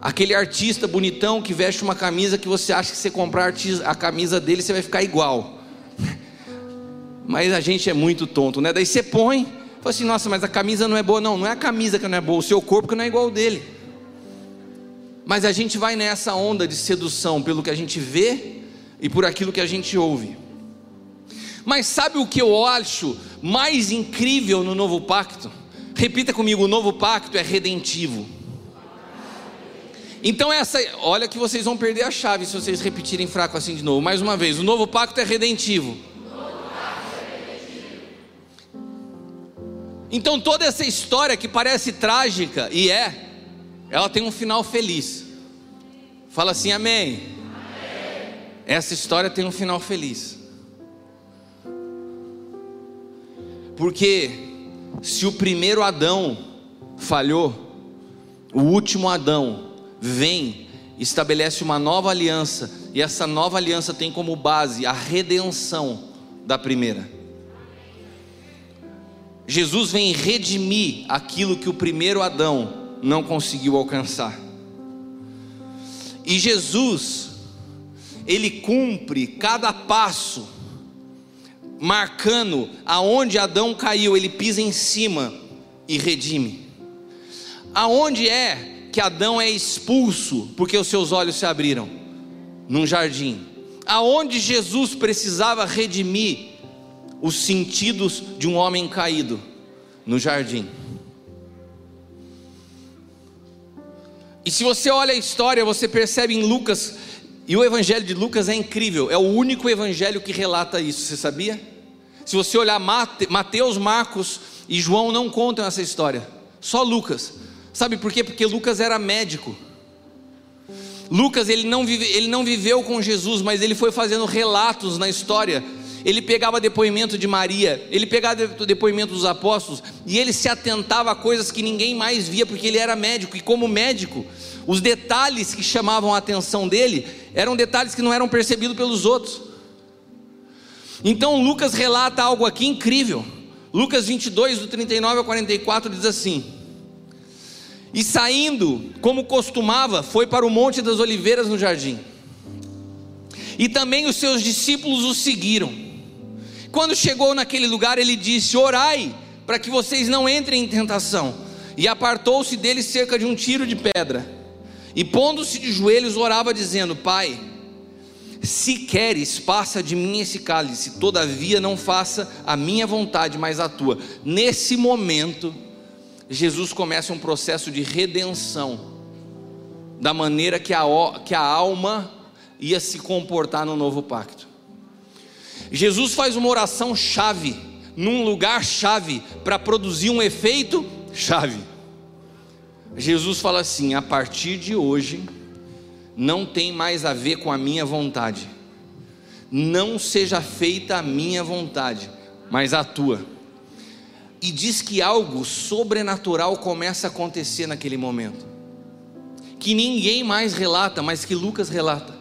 Aquele artista bonitão que veste uma camisa que você acha que você comprar a camisa dele você vai ficar igual. Mas a gente é muito tonto, né? Daí você põe, fala assim: nossa, mas a camisa não é boa. Não, não é a camisa que não é boa, o seu corpo que não é igual ao dele. Mas a gente vai nessa onda de sedução pelo que a gente vê e por aquilo que a gente ouve. Mas sabe o que eu acho mais incrível no novo pacto? Repita comigo: o novo pacto é redentivo. Então essa, olha que vocês vão perder a chave se vocês repetirem fraco assim de novo. Mais uma vez, o novo pacto é redentivo. Então toda essa história que parece trágica e é, ela tem um final feliz. Fala assim, amém. amém. Essa história tem um final feliz. Porque se o primeiro Adão falhou, o último Adão vem, estabelece uma nova aliança, e essa nova aliança tem como base a redenção da primeira. Jesus vem redimir aquilo que o primeiro Adão não conseguiu alcançar. E Jesus, ele cumpre cada passo, marcando aonde Adão caiu, ele pisa em cima e redime. Aonde é que Adão é expulso porque os seus olhos se abriram? Num jardim. Aonde Jesus precisava redimir os sentidos de um homem caído no jardim. E se você olha a história, você percebe em Lucas, e o evangelho de Lucas é incrível, é o único evangelho que relata isso, você sabia? Se você olhar Mateus, Marcos e João não contam essa história, só Lucas. Sabe por quê? Porque Lucas era médico. Lucas ele não, vive, ele não viveu com Jesus, mas ele foi fazendo relatos na história ele pegava depoimento de Maria, ele pegava depoimento dos apóstolos, e ele se atentava a coisas que ninguém mais via, porque ele era médico, e como médico, os detalhes que chamavam a atenção dele eram detalhes que não eram percebidos pelos outros. Então Lucas relata algo aqui incrível. Lucas 22, do 39 ao 44, diz assim: E saindo, como costumava, foi para o Monte das Oliveiras no jardim. E também os seus discípulos o seguiram. Quando chegou naquele lugar, ele disse: Orai, para que vocês não entrem em tentação. E apartou-se dele cerca de um tiro de pedra. E pondo-se de joelhos, orava, dizendo: Pai, se queres, passa de mim esse cálice, todavia não faça a minha vontade, mas a tua. Nesse momento, Jesus começa um processo de redenção, da maneira que a, que a alma ia se comportar no novo pacto. Jesus faz uma oração chave, num lugar chave, para produzir um efeito chave. Jesus fala assim: a partir de hoje, não tem mais a ver com a minha vontade, não seja feita a minha vontade, mas a tua. E diz que algo sobrenatural começa a acontecer naquele momento, que ninguém mais relata, mas que Lucas relata.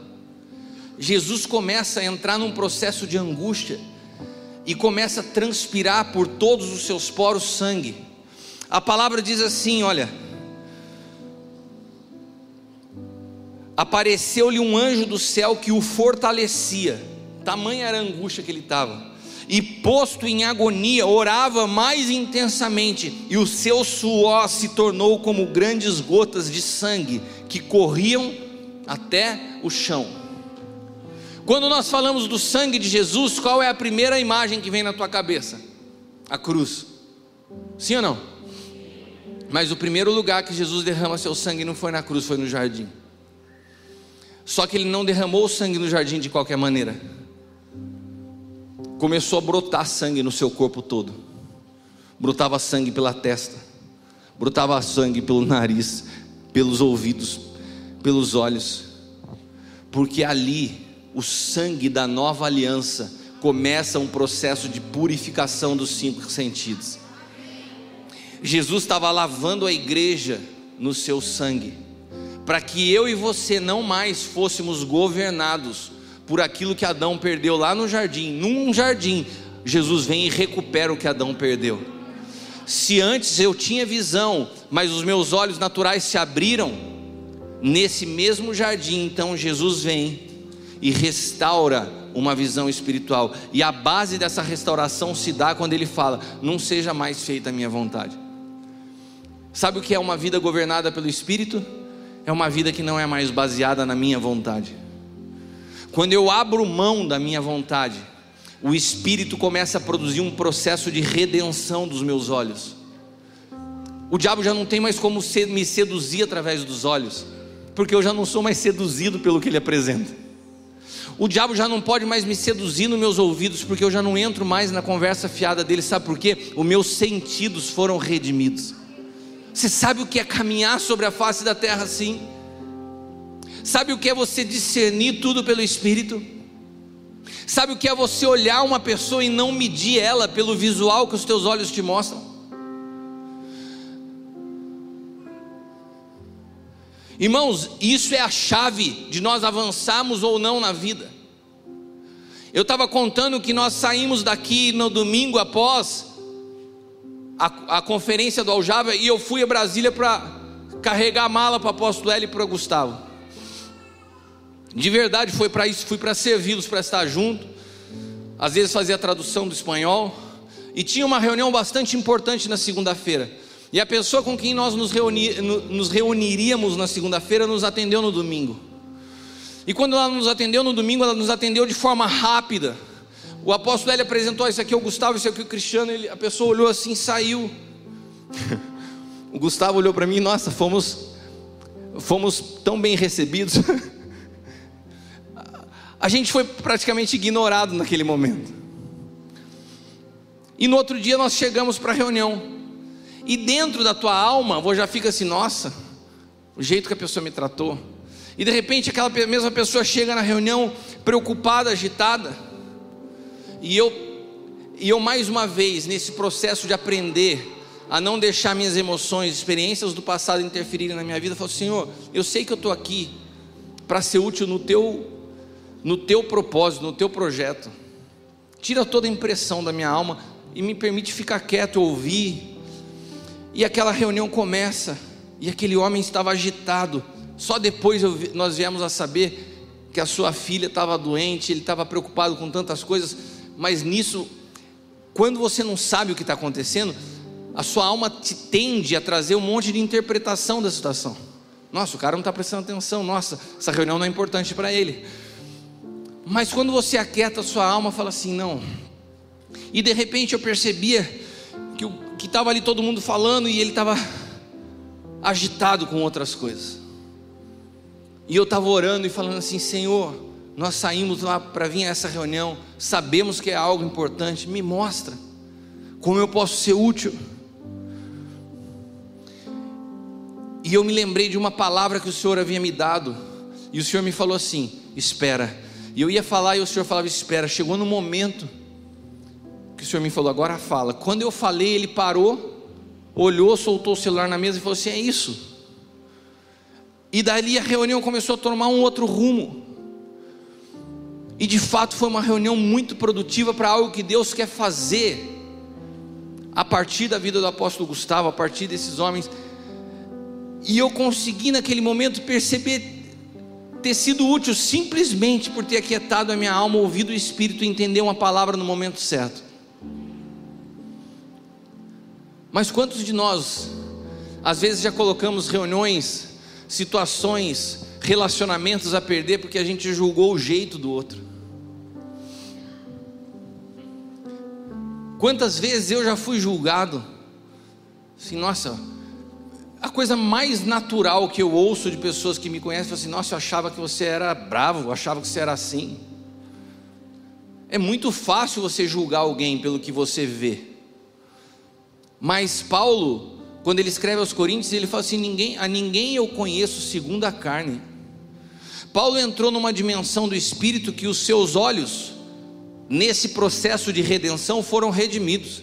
Jesus começa a entrar num processo de angústia e começa a transpirar por todos os seus poros sangue. A palavra diz assim: olha apareceu-lhe um anjo do céu que o fortalecia, tamanha era a angústia que ele estava, e posto em agonia, orava mais intensamente, e o seu suor se tornou como grandes gotas de sangue que corriam até o chão. Quando nós falamos do sangue de Jesus, qual é a primeira imagem que vem na tua cabeça? A cruz. Sim ou não? Mas o primeiro lugar que Jesus derrama seu sangue não foi na cruz, foi no jardim. Só que ele não derramou sangue no jardim de qualquer maneira. Começou a brotar sangue no seu corpo todo. Brotava sangue pela testa, brotava sangue pelo nariz, pelos ouvidos, pelos olhos. Porque ali o sangue da nova aliança começa um processo de purificação dos cinco sentidos. Jesus estava lavando a igreja no seu sangue para que eu e você não mais fôssemos governados por aquilo que Adão perdeu lá no jardim. Num jardim, Jesus vem e recupera o que Adão perdeu. Se antes eu tinha visão, mas os meus olhos naturais se abriram, nesse mesmo jardim, então Jesus vem e restaura uma visão espiritual. E a base dessa restauração se dá quando ele fala: Não seja mais feita a minha vontade. Sabe o que é uma vida governada pelo Espírito? é uma vida que não é mais baseada na minha vontade. Quando eu abro mão da minha vontade, o Espírito começa a produzir um processo de redenção dos meus olhos. O diabo já não tem mais como me seduzir através dos olhos, porque eu já não sou mais seduzido pelo que ele apresenta. O diabo já não pode mais me seduzir nos meus ouvidos, porque eu já não entro mais na conversa fiada dele, sabe por quê? Os meus sentidos foram redimidos. Você sabe o que é caminhar sobre a face da terra assim? Sabe o que é você discernir tudo pelo Espírito? Sabe o que é você olhar uma pessoa e não medir ela pelo visual que os teus olhos te mostram? Irmãos, isso é a chave de nós avançarmos ou não na vida. Eu estava contando que nós saímos daqui no domingo após a, a conferência do Aljava e eu fui a Brasília para carregar a mala para o apóstolo L e para o Gustavo. De verdade foi para isso, fui para servi-los, para estar junto. Às vezes fazia a tradução do espanhol. E tinha uma reunião bastante importante na segunda-feira. E a pessoa com quem nós nos, reuni, nos reuniríamos na segunda-feira nos atendeu no domingo. E quando ela nos atendeu no domingo, ela nos atendeu de forma rápida. O apóstolo ele apresentou isso aqui é o Gustavo, isso aqui é o Cristiano. Ele, a pessoa olhou assim, saiu. o Gustavo olhou para mim, nossa, fomos, fomos tão bem recebidos. a gente foi praticamente ignorado naquele momento. E no outro dia nós chegamos para a reunião. E dentro da tua alma, você já fica assim, nossa, o jeito que a pessoa me tratou. E de repente aquela mesma pessoa chega na reunião preocupada, agitada. E eu, e eu mais uma vez, nesse processo de aprender a não deixar minhas emoções, experiências do passado interferirem na minha vida, falo, Senhor, eu sei que eu estou aqui para ser útil no teu, no teu propósito, no teu projeto. Tira toda a impressão da minha alma e me permite ficar quieto, ouvir. E aquela reunião começa, e aquele homem estava agitado. Só depois nós viemos a saber que a sua filha estava doente, ele estava preocupado com tantas coisas, mas nisso, quando você não sabe o que está acontecendo, a sua alma te tende a trazer um monte de interpretação da situação. Nossa, o cara não está prestando atenção, nossa, essa reunião não é importante para ele. Mas quando você aquieta a sua alma, fala assim: não. E de repente eu percebia que estava ali todo mundo falando e ele estava agitado com outras coisas. E eu estava orando e falando assim: Senhor, nós saímos lá para vir a essa reunião, sabemos que é algo importante, me mostra como eu posso ser útil. E eu me lembrei de uma palavra que o Senhor havia me dado, e o Senhor me falou assim: Espera e eu ia falar e o Senhor falava: Espera. Chegou no momento que o Senhor me falou: Agora fala. Quando eu falei, ele parou, olhou, soltou o celular na mesa e falou assim: É isso. E dali a reunião começou a tomar um outro rumo. E de fato foi uma reunião muito produtiva para algo que Deus quer fazer a partir da vida do apóstolo Gustavo, a partir desses homens. E eu consegui naquele momento perceber ter sido útil simplesmente por ter aquietado a minha alma, ouvido o Espírito e entender uma palavra no momento certo. Mas quantos de nós, às vezes, já colocamos reuniões, situações, relacionamentos a perder porque a gente julgou o jeito do outro? Quantas vezes eu já fui julgado? Assim, nossa, a coisa mais natural que eu ouço de pessoas que me conhecem é assim: Nossa, eu achava que você era bravo, eu achava que você era assim. É muito fácil você julgar alguém pelo que você vê. Mas Paulo, quando ele escreve aos Coríntios, ele fala assim: ninguém, A ninguém eu conheço segundo a carne. Paulo entrou numa dimensão do espírito que os seus olhos, nesse processo de redenção, foram redimidos.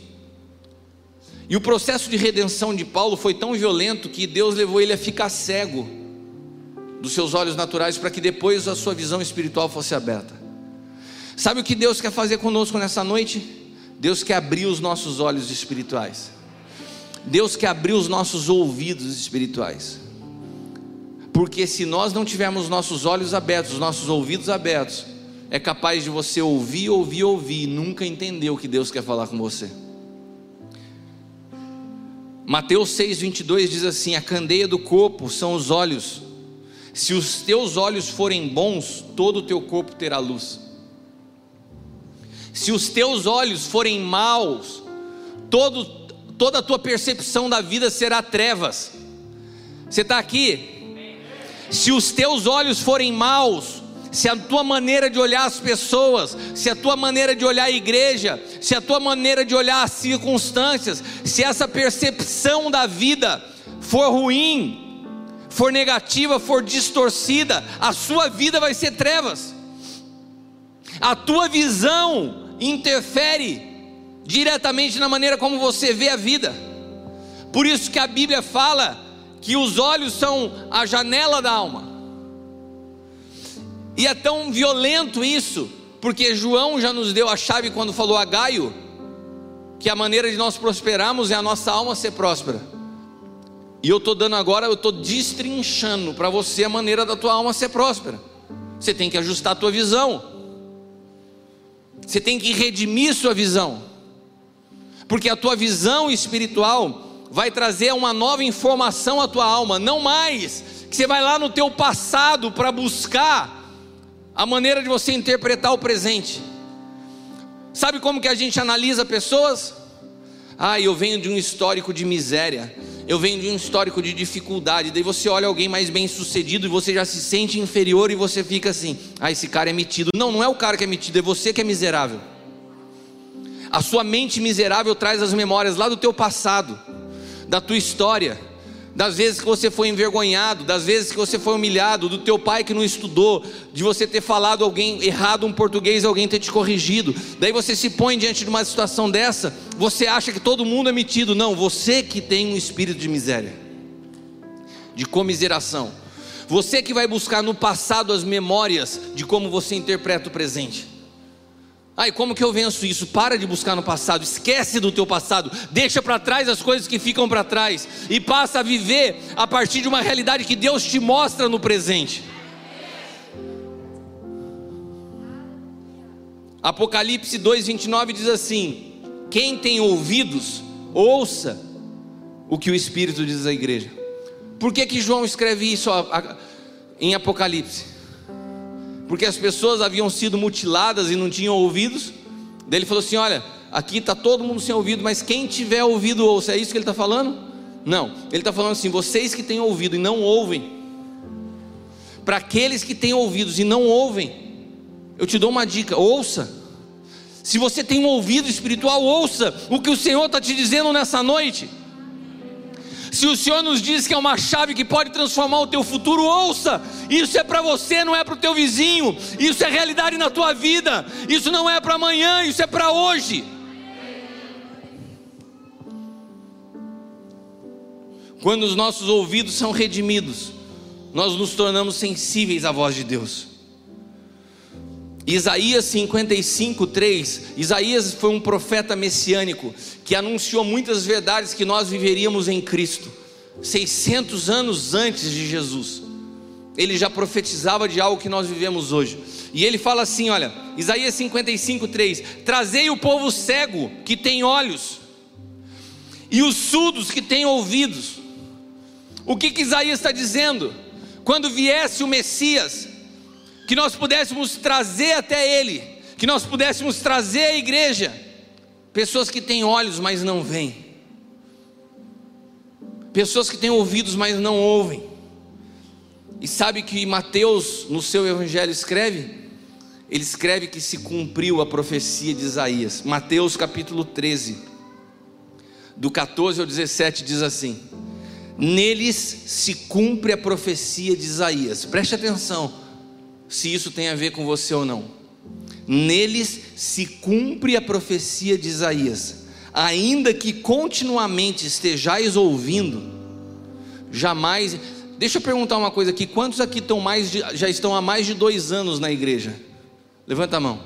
E o processo de redenção de Paulo foi tão violento que Deus levou ele a ficar cego dos seus olhos naturais para que depois a sua visão espiritual fosse aberta. Sabe o que Deus quer fazer conosco nessa noite? Deus quer abrir os nossos olhos espirituais. Deus quer abrir os nossos ouvidos espirituais. Porque se nós não tivermos nossos olhos abertos, os nossos ouvidos abertos, é capaz de você ouvir, ouvir, ouvir e nunca entender o que Deus quer falar com você. Mateus 6,22 diz assim: A candeia do corpo são os olhos. Se os teus olhos forem bons, todo o teu corpo terá luz. Se os teus olhos forem maus, todo, toda a tua percepção da vida será trevas. Você está aqui? Se os teus olhos forem maus, se a tua maneira de olhar as pessoas, se a tua maneira de olhar a igreja, se a tua maneira de olhar as circunstâncias, se essa percepção da vida for ruim, for negativa, for distorcida, a sua vida vai ser trevas. A tua visão interfere diretamente na maneira como você vê a vida. Por isso que a Bíblia fala que os olhos são a janela da alma. E é tão violento isso, porque João já nos deu a chave quando falou a Gaio, que a maneira de nós prosperarmos é a nossa alma ser próspera. E eu estou dando agora, eu estou destrinchando para você a maneira da tua alma ser próspera. Você tem que ajustar a tua visão. Você tem que redimir sua visão. Porque a tua visão espiritual vai trazer uma nova informação à tua alma, não mais que você vai lá no teu passado para buscar a maneira de você interpretar o presente. Sabe como que a gente analisa pessoas? Ah, eu venho de um histórico de miséria, eu venho de um histórico de dificuldade. Daí você olha alguém mais bem sucedido e você já se sente inferior e você fica assim: ah, esse cara é metido. Não, não é o cara que é metido, é você que é miserável. A sua mente miserável traz as memórias lá do teu passado, da tua história das vezes que você foi envergonhado, das vezes que você foi humilhado, do teu pai que não estudou, de você ter falado alguém errado um português e alguém ter te corrigido. Daí você se põe diante de uma situação dessa, você acha que todo mundo é metido. Não, você que tem um espírito de miséria, de comiseração. Você que vai buscar no passado as memórias de como você interpreta o presente. Ai, como que eu venço isso? Para de buscar no passado, esquece do teu passado, deixa para trás as coisas que ficam para trás e passa a viver a partir de uma realidade que Deus te mostra no presente. Apocalipse 2:29 diz assim: Quem tem ouvidos, ouça o que o Espírito diz à igreja. Por que que João escreve isso em Apocalipse? Porque as pessoas haviam sido mutiladas e não tinham ouvidos. Daí ele falou assim: Olha, aqui está todo mundo sem ouvido, mas quem tiver ouvido ouça. É isso que ele está falando? Não, ele está falando assim: vocês que têm ouvido e não ouvem, para aqueles que têm ouvidos e não ouvem, eu te dou uma dica: ouça. Se você tem um ouvido espiritual, ouça o que o Senhor está te dizendo nessa noite. Se o Senhor nos diz que é uma chave que pode transformar o teu futuro, ouça. Isso é para você, não é para o teu vizinho. Isso é realidade na tua vida. Isso não é para amanhã, isso é para hoje. Quando os nossos ouvidos são redimidos, nós nos tornamos sensíveis à voz de Deus. Isaías 55, 3. Isaías foi um profeta messiânico que anunciou muitas verdades que nós viveríamos em Cristo, 600 anos antes de Jesus. Ele já profetizava de algo que nós vivemos hoje. E ele fala assim: olha, Isaías 55, 3: Trazei o povo cego que tem olhos, e os surdos que têm ouvidos. O que, que Isaías está dizendo? Quando viesse o Messias, que nós pudéssemos trazer até Ele, que nós pudéssemos trazer à igreja pessoas que têm olhos, mas não veem, pessoas que têm ouvidos, mas não ouvem. E sabe que Mateus, no seu evangelho, escreve? Ele escreve que se cumpriu a profecia de Isaías. Mateus capítulo 13, do 14 ao 17, diz assim: Neles se cumpre a profecia de Isaías. Preste atenção se isso tem a ver com você ou não. Neles se cumpre a profecia de Isaías, ainda que continuamente estejais ouvindo, jamais. Deixa eu perguntar uma coisa aqui: quantos aqui estão mais de, já estão há mais de dois anos na igreja? Levanta a mão.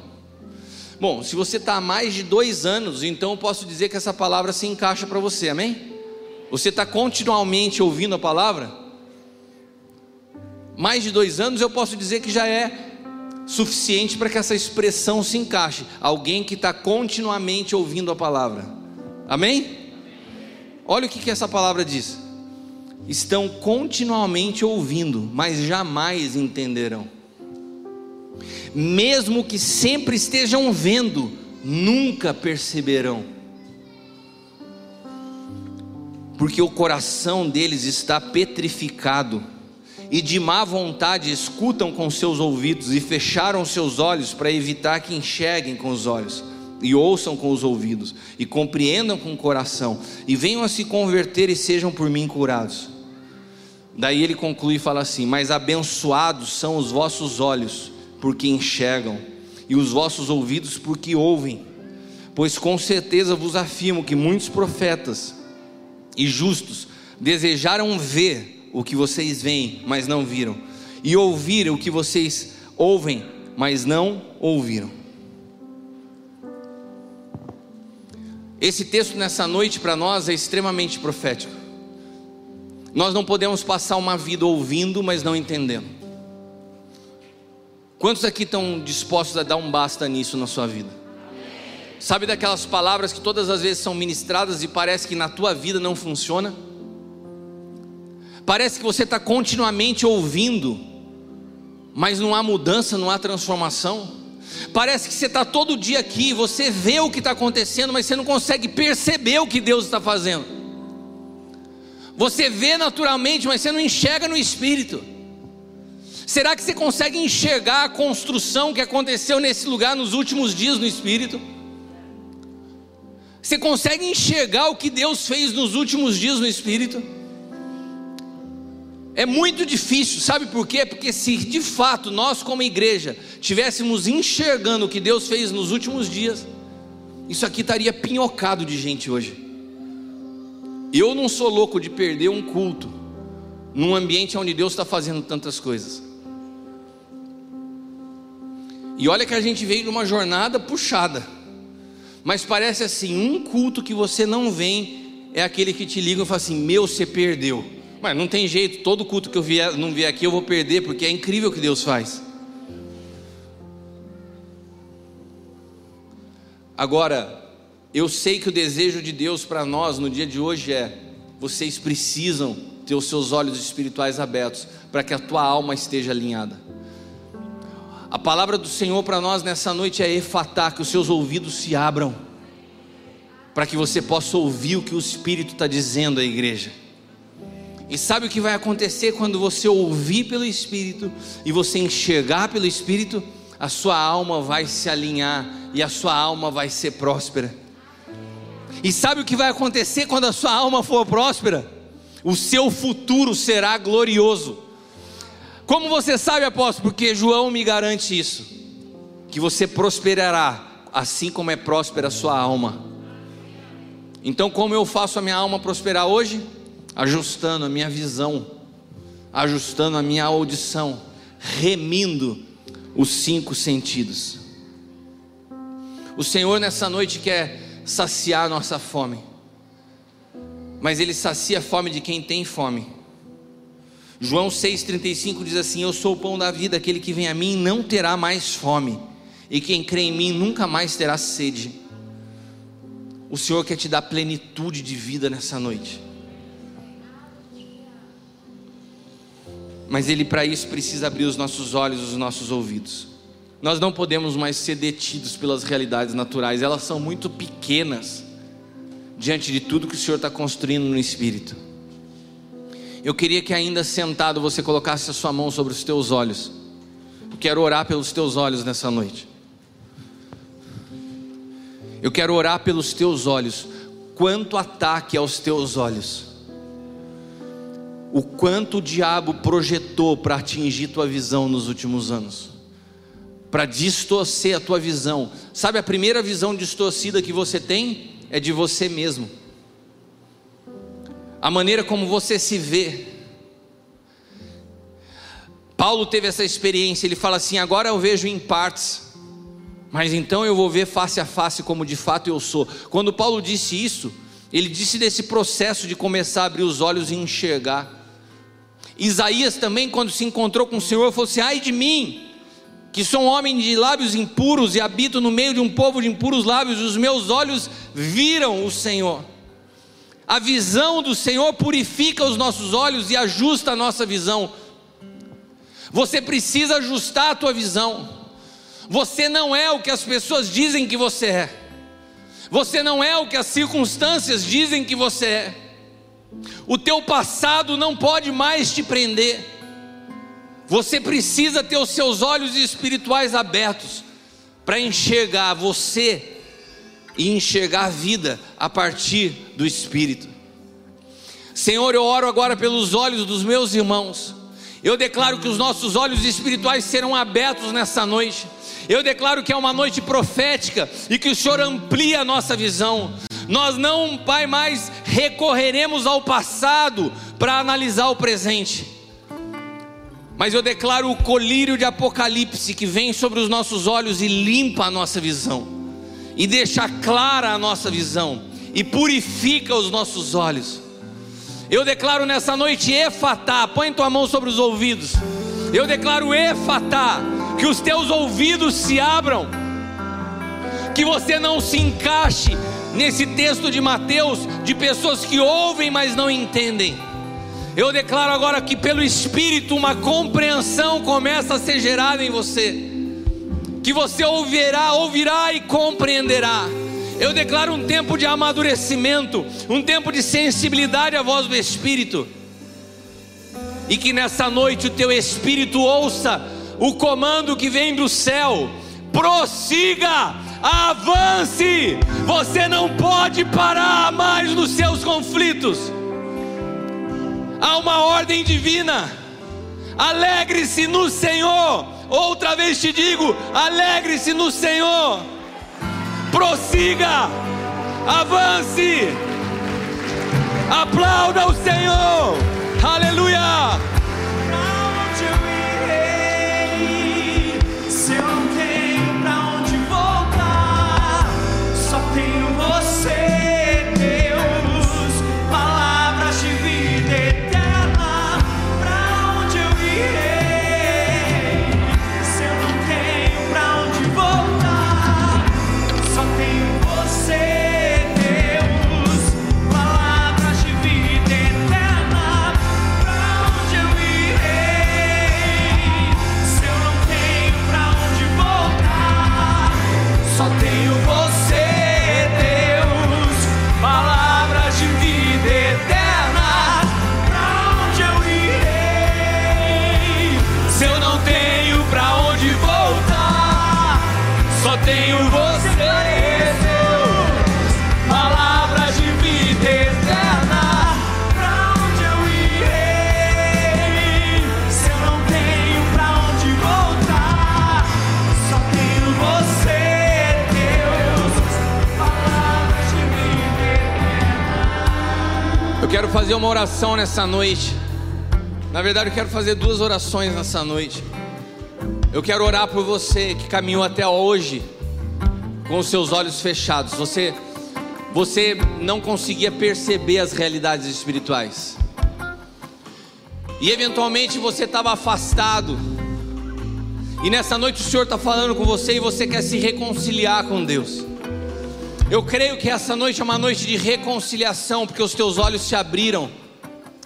Bom, se você está há mais de dois anos, então eu posso dizer que essa palavra se encaixa para você, amém? Você está continuamente ouvindo a palavra? mais de dois anos, eu posso dizer que já é suficiente para que essa expressão se encaixe. Alguém que está continuamente ouvindo a palavra. Amém? Olha o que, que essa palavra diz. Estão continuamente ouvindo, mas jamais entenderão. Mesmo que sempre estejam vendo, nunca perceberão. Porque o coração deles está petrificado e de má vontade escutam com seus ouvidos e fecharam seus olhos para evitar que enxerguem com os olhos e ouçam com os ouvidos e compreendam com o coração e venham a se converter e sejam por mim curados. Daí ele conclui e fala assim: Mas abençoados são os vossos olhos, porque enxergam, e os vossos ouvidos, porque ouvem. Pois com certeza vos afirmo que muitos profetas e justos desejaram ver o que vocês veem, mas não viram, e ouvir o que vocês ouvem, mas não ouviram. Esse texto nessa noite para nós é extremamente profético. Nós não podemos passar uma vida ouvindo, mas não entendendo. Quantos aqui estão dispostos a dar um basta nisso na sua vida? Sabe daquelas palavras que todas as vezes são ministradas e parece que na tua vida não funciona? Parece que você está continuamente ouvindo, mas não há mudança, não há transformação. Parece que você está todo dia aqui, você vê o que está acontecendo, mas você não consegue perceber o que Deus está fazendo. Você vê naturalmente, mas você não enxerga no espírito. Será que você consegue enxergar a construção que aconteceu nesse lugar nos últimos dias no espírito? Você consegue enxergar o que Deus fez nos últimos dias no espírito? É muito difícil, sabe por quê? Porque se de fato nós, como igreja, tivéssemos enxergando o que Deus fez nos últimos dias, isso aqui estaria pinhocado de gente hoje. Eu não sou louco de perder um culto num ambiente onde Deus está fazendo tantas coisas. E olha que a gente veio de uma jornada puxada, mas parece assim: um culto que você não vem é aquele que te liga e fala assim: Meu, você perdeu. Mas não tem jeito, todo culto que eu vier, não vier aqui eu vou perder, porque é incrível o que Deus faz. Agora, eu sei que o desejo de Deus para nós no dia de hoje é: vocês precisam ter os seus olhos espirituais abertos para que a tua alma esteja alinhada. A palavra do Senhor para nós nessa noite é efatar, que os seus ouvidos se abram, para que você possa ouvir o que o Espírito está dizendo à igreja. E sabe o que vai acontecer quando você ouvir pelo Espírito e você enxergar pelo Espírito? A sua alma vai se alinhar e a sua alma vai ser próspera. E sabe o que vai acontecer quando a sua alma for próspera? O seu futuro será glorioso. Como você sabe, apóstolo? Porque João me garante isso: que você prosperará, assim como é próspera a sua alma. Então, como eu faço a minha alma prosperar hoje? Ajustando a minha visão, ajustando a minha audição, remindo os cinco sentidos. O Senhor nessa noite quer saciar a nossa fome. Mas ele sacia a fome de quem tem fome. João 6,35 diz assim: Eu sou o pão da vida, aquele que vem a mim não terá mais fome, e quem crê em mim nunca mais terá sede. O Senhor quer te dar plenitude de vida nessa noite. Mas Ele para isso precisa abrir os nossos olhos, os nossos ouvidos. Nós não podemos mais ser detidos pelas realidades naturais, elas são muito pequenas diante de tudo que o Senhor está construindo no Espírito. Eu queria que ainda sentado você colocasse a sua mão sobre os teus olhos. Eu quero orar pelos teus olhos nessa noite. Eu quero orar pelos teus olhos. Quanto ataque aos teus olhos. O quanto o diabo projetou para atingir tua visão nos últimos anos para distorcer a tua visão. Sabe a primeira visão distorcida que você tem é de você mesmo. A maneira como você se vê. Paulo teve essa experiência, ele fala assim: agora eu vejo em partes, mas então eu vou ver face a face como de fato eu sou. Quando Paulo disse isso, ele disse desse processo de começar a abrir os olhos e enxergar. Isaías também, quando se encontrou com o Senhor, falou assim: ai de mim, que sou um homem de lábios impuros e habito no meio de um povo de impuros lábios, os meus olhos viram o Senhor. A visão do Senhor purifica os nossos olhos e ajusta a nossa visão. Você precisa ajustar a tua visão. Você não é o que as pessoas dizem que você é. Você não é o que as circunstâncias dizem que você é. O teu passado não pode mais te prender. Você precisa ter os seus olhos espirituais abertos para enxergar você e enxergar a vida a partir do Espírito. Senhor, eu oro agora pelos olhos dos meus irmãos. Eu declaro que os nossos olhos espirituais serão abertos nessa noite. Eu declaro que é uma noite profética e que o Senhor amplia a nossa visão. Nós não, Pai, mais recorreremos ao passado para analisar o presente mas eu declaro o colírio de Apocalipse que vem sobre os nossos olhos e limpa a nossa visão, e deixa clara a nossa visão, e purifica os nossos olhos. Eu declaro nessa noite Efatá, põe tua mão sobre os ouvidos. Eu declaro Efatá, que os teus ouvidos se abram, que você não se encaixe nesse texto de Mateus de pessoas que ouvem, mas não entendem eu declaro agora que pelo Espírito uma compreensão começa a ser gerada em você. Que você ouvirá, ouvirá e compreenderá. Eu declaro um tempo de amadurecimento, um tempo de sensibilidade à voz do Espírito. E que nessa noite o teu espírito ouça o comando que vem do céu. Prossiga, avance. Você não pode parar mais nos seus conflitos. Há uma ordem divina. Alegre-se no Senhor. Outra vez te digo: alegre-se no Senhor. Prossiga, avance, aplauda o Senhor. Aleluia. Fazer uma oração nessa noite. Na verdade, eu quero fazer duas orações nessa noite. Eu quero orar por você que caminhou até hoje com os seus olhos fechados. Você você não conseguia perceber as realidades espirituais. E eventualmente você estava afastado. E nessa noite o Senhor está falando com você e você quer se reconciliar com Deus. Eu creio que essa noite é uma noite de reconciliação, porque os teus olhos se abriram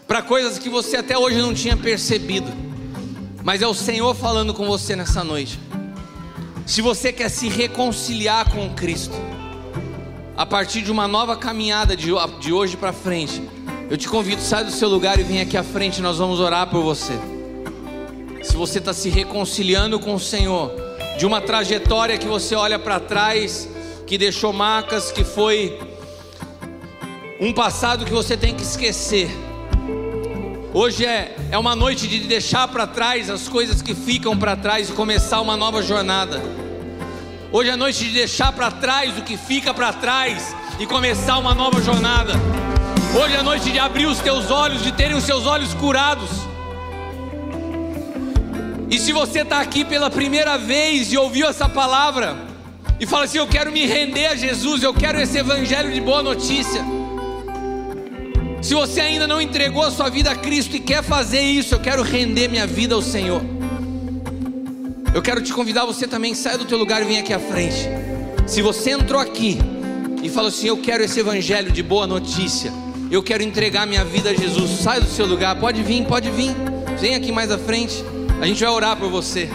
para coisas que você até hoje não tinha percebido. Mas é o Senhor falando com você nessa noite. Se você quer se reconciliar com Cristo, a partir de uma nova caminhada de, de hoje para frente, eu te convido, sai do seu lugar e vem aqui à frente, nós vamos orar por você. Se você está se reconciliando com o Senhor, de uma trajetória que você olha para trás que deixou marcas, que foi um passado que você tem que esquecer. Hoje é, é uma noite de deixar para trás as coisas que ficam para trás e começar uma nova jornada. Hoje é noite de deixar para trás o que fica para trás e começar uma nova jornada. Hoje é noite de abrir os teus olhos, de terem os seus olhos curados. E se você está aqui pela primeira vez e ouviu essa palavra, e fala assim: Eu quero me render a Jesus, eu quero esse evangelho de boa notícia. Se você ainda não entregou a sua vida a Cristo e quer fazer isso, eu quero render minha vida ao Senhor. Eu quero te convidar, você também sai do teu lugar e vem aqui à frente. Se você entrou aqui e falou assim: Eu quero esse evangelho de boa notícia, eu quero entregar minha vida a Jesus, sai do seu lugar, pode vir, pode vir, vem aqui mais à frente, a gente vai orar por você.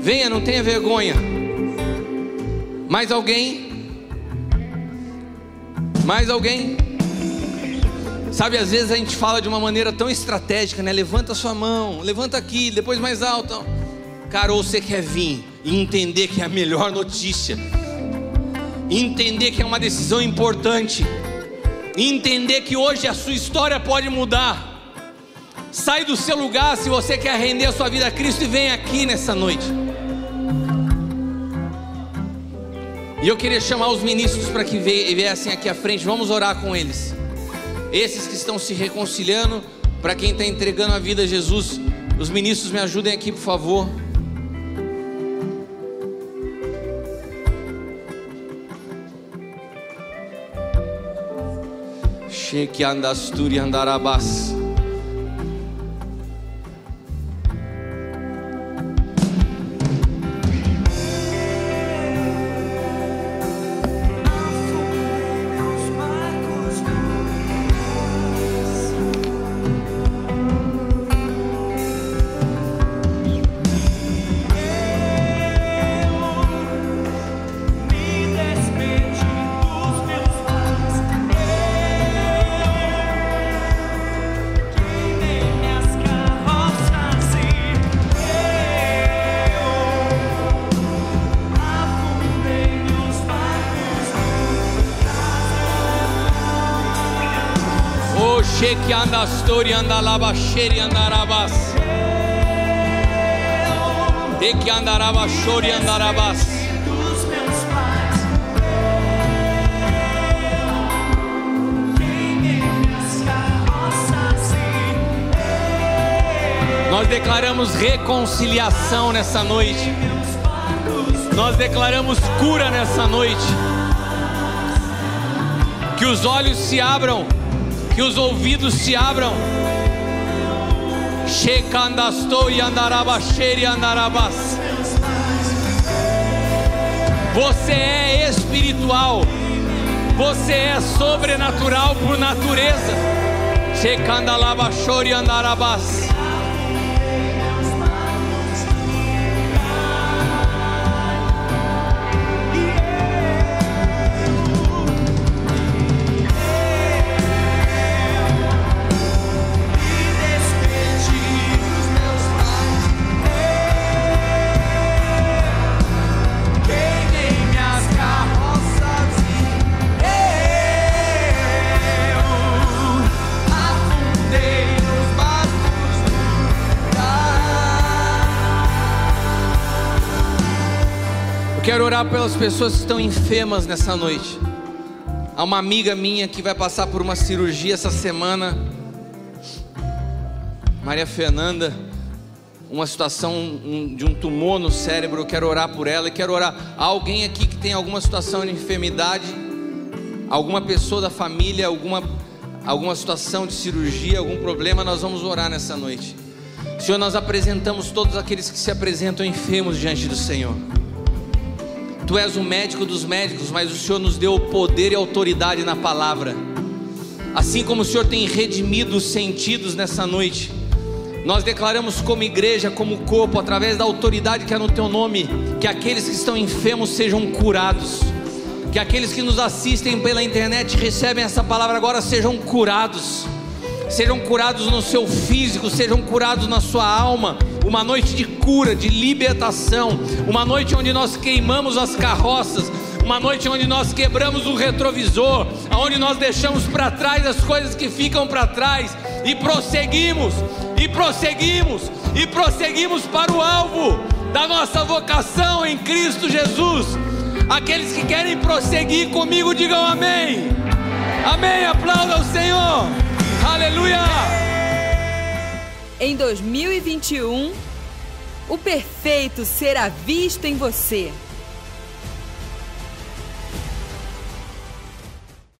Venha, não tenha vergonha. Mais alguém? Mais alguém? Sabe, às vezes a gente fala de uma maneira tão estratégica, né? Levanta sua mão, levanta aqui, depois mais alto. Cara, ou você quer vir e entender que é a melhor notícia, entender que é uma decisão importante, entender que hoje a sua história pode mudar. Sai do seu lugar se você quer render a sua vida a Cristo e vem aqui nessa noite. E eu queria chamar os ministros para que viessem aqui à frente, vamos orar com eles. Esses que estão se reconciliando, para quem está entregando a vida a Jesus, os ministros me ajudem aqui, por favor. Cheque andasturi meus pais. Queimei minhas carroças e Nós declaramos reconciliação nessa noite. Nós declaramos cura nessa noite. Que os olhos se abram, que os ouvidos se abram. Você é espiritual. Você é sobrenatural por natureza. Shekandalabashori andarabas. Quero orar pelas pessoas que estão enfermas nessa noite. Há uma amiga minha que vai passar por uma cirurgia essa semana. Maria Fernanda, uma situação de um tumor no cérebro. Eu quero orar por ela e quero orar. Há alguém aqui que tem alguma situação de enfermidade? Alguma pessoa da família, alguma, alguma situação de cirurgia, algum problema? Nós vamos orar nessa noite. Senhor, nós apresentamos todos aqueles que se apresentam enfermos diante do Senhor. Tu és o médico dos médicos, mas o Senhor nos deu poder e autoridade na palavra. Assim como o Senhor tem redimido os sentidos nessa noite, nós declaramos como igreja, como corpo, através da autoridade que há no teu nome, que aqueles que estão enfermos sejam curados. Que aqueles que nos assistem pela internet recebem essa palavra agora sejam curados. Sejam curados no seu físico, sejam curados na sua alma. Uma noite de cura, de libertação. Uma noite onde nós queimamos as carroças. Uma noite onde nós quebramos o retrovisor. Onde nós deixamos para trás as coisas que ficam para trás. E prosseguimos, e prosseguimos, e prosseguimos para o alvo da nossa vocação em Cristo Jesus. Aqueles que querem prosseguir comigo, digam amém. Amém. Aplauda o Senhor. Aleluia. Em 2021, o perfeito será visto em você.